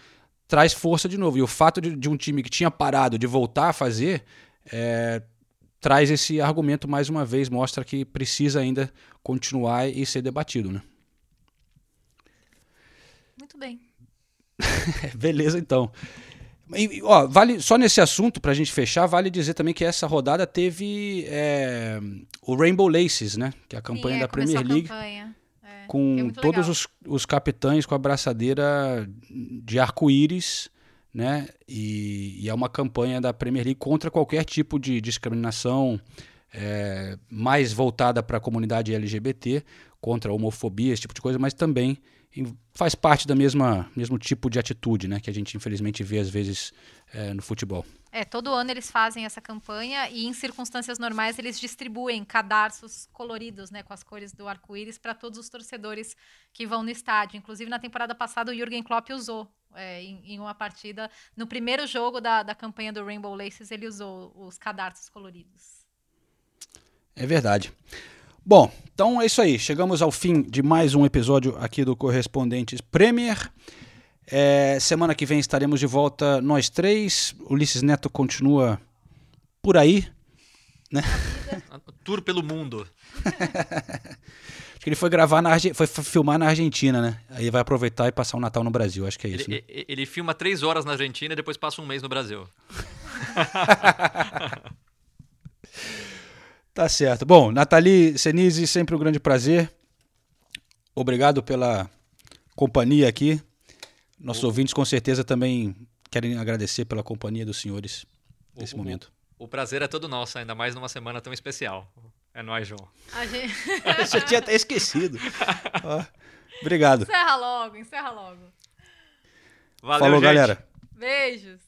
Speaker 1: traz força de novo. E o fato de, de um time que tinha parado de voltar a fazer é, traz esse argumento mais uma vez, mostra que precisa ainda continuar e ser debatido. Né?
Speaker 2: Muito bem.
Speaker 1: Beleza, então. E, ó, vale, só nesse assunto, para a gente fechar, vale dizer também que essa rodada teve é, o Rainbow Laces, né? Que é a campanha Sim, é, da Premier League.
Speaker 2: Campanha.
Speaker 1: Com é todos os, os capitães com a braçadeira de arco-íris, né? E, e, é uma campanha da Premier League contra qualquer tipo de discriminação é, mais voltada para a comunidade LGBT, contra a homofobia, esse tipo de coisa, mas também faz parte da mesma mesmo tipo de atitude, né, que a gente infelizmente vê às vezes é, no futebol.
Speaker 2: É, todo ano eles fazem essa campanha e em circunstâncias normais eles distribuem cadarços coloridos, né, com as cores do arco-íris para todos os torcedores que vão no estádio. Inclusive na temporada passada o Jürgen Klopp usou é, em, em, uma partida, no primeiro jogo da, da campanha do Rainbow Laces ele usou os cadarços coloridos.
Speaker 1: É verdade. Bom, então é isso aí. Chegamos ao fim de mais um episódio aqui do Correspondentes Premier. É, semana que vem estaremos de volta nós três. Ulisses Neto continua por aí, né?
Speaker 3: Tour pelo mundo.
Speaker 1: Acho que ele foi gravar na foi filmar na Argentina, né? Aí vai aproveitar e passar o Natal no Brasil. Acho que é isso.
Speaker 3: Ele,
Speaker 1: né?
Speaker 3: ele filma três horas na Argentina e depois passa um mês no Brasil.
Speaker 1: Tá certo. Bom, Nathalie Senise, sempre um grande prazer. Obrigado pela companhia aqui. Nossos o... ouvintes com certeza também querem agradecer pela companhia dos senhores nesse
Speaker 3: o,
Speaker 1: momento.
Speaker 3: O, o, prazer é todo nosso, ainda mais numa semana tão especial. É nóis, João.
Speaker 2: A gente...
Speaker 1: Eu tinha até esquecido. obrigado.
Speaker 2: Encerra logo, encerra logo.
Speaker 3: Valeu,
Speaker 1: Falou,
Speaker 3: gente.
Speaker 1: galera.
Speaker 2: Beijos.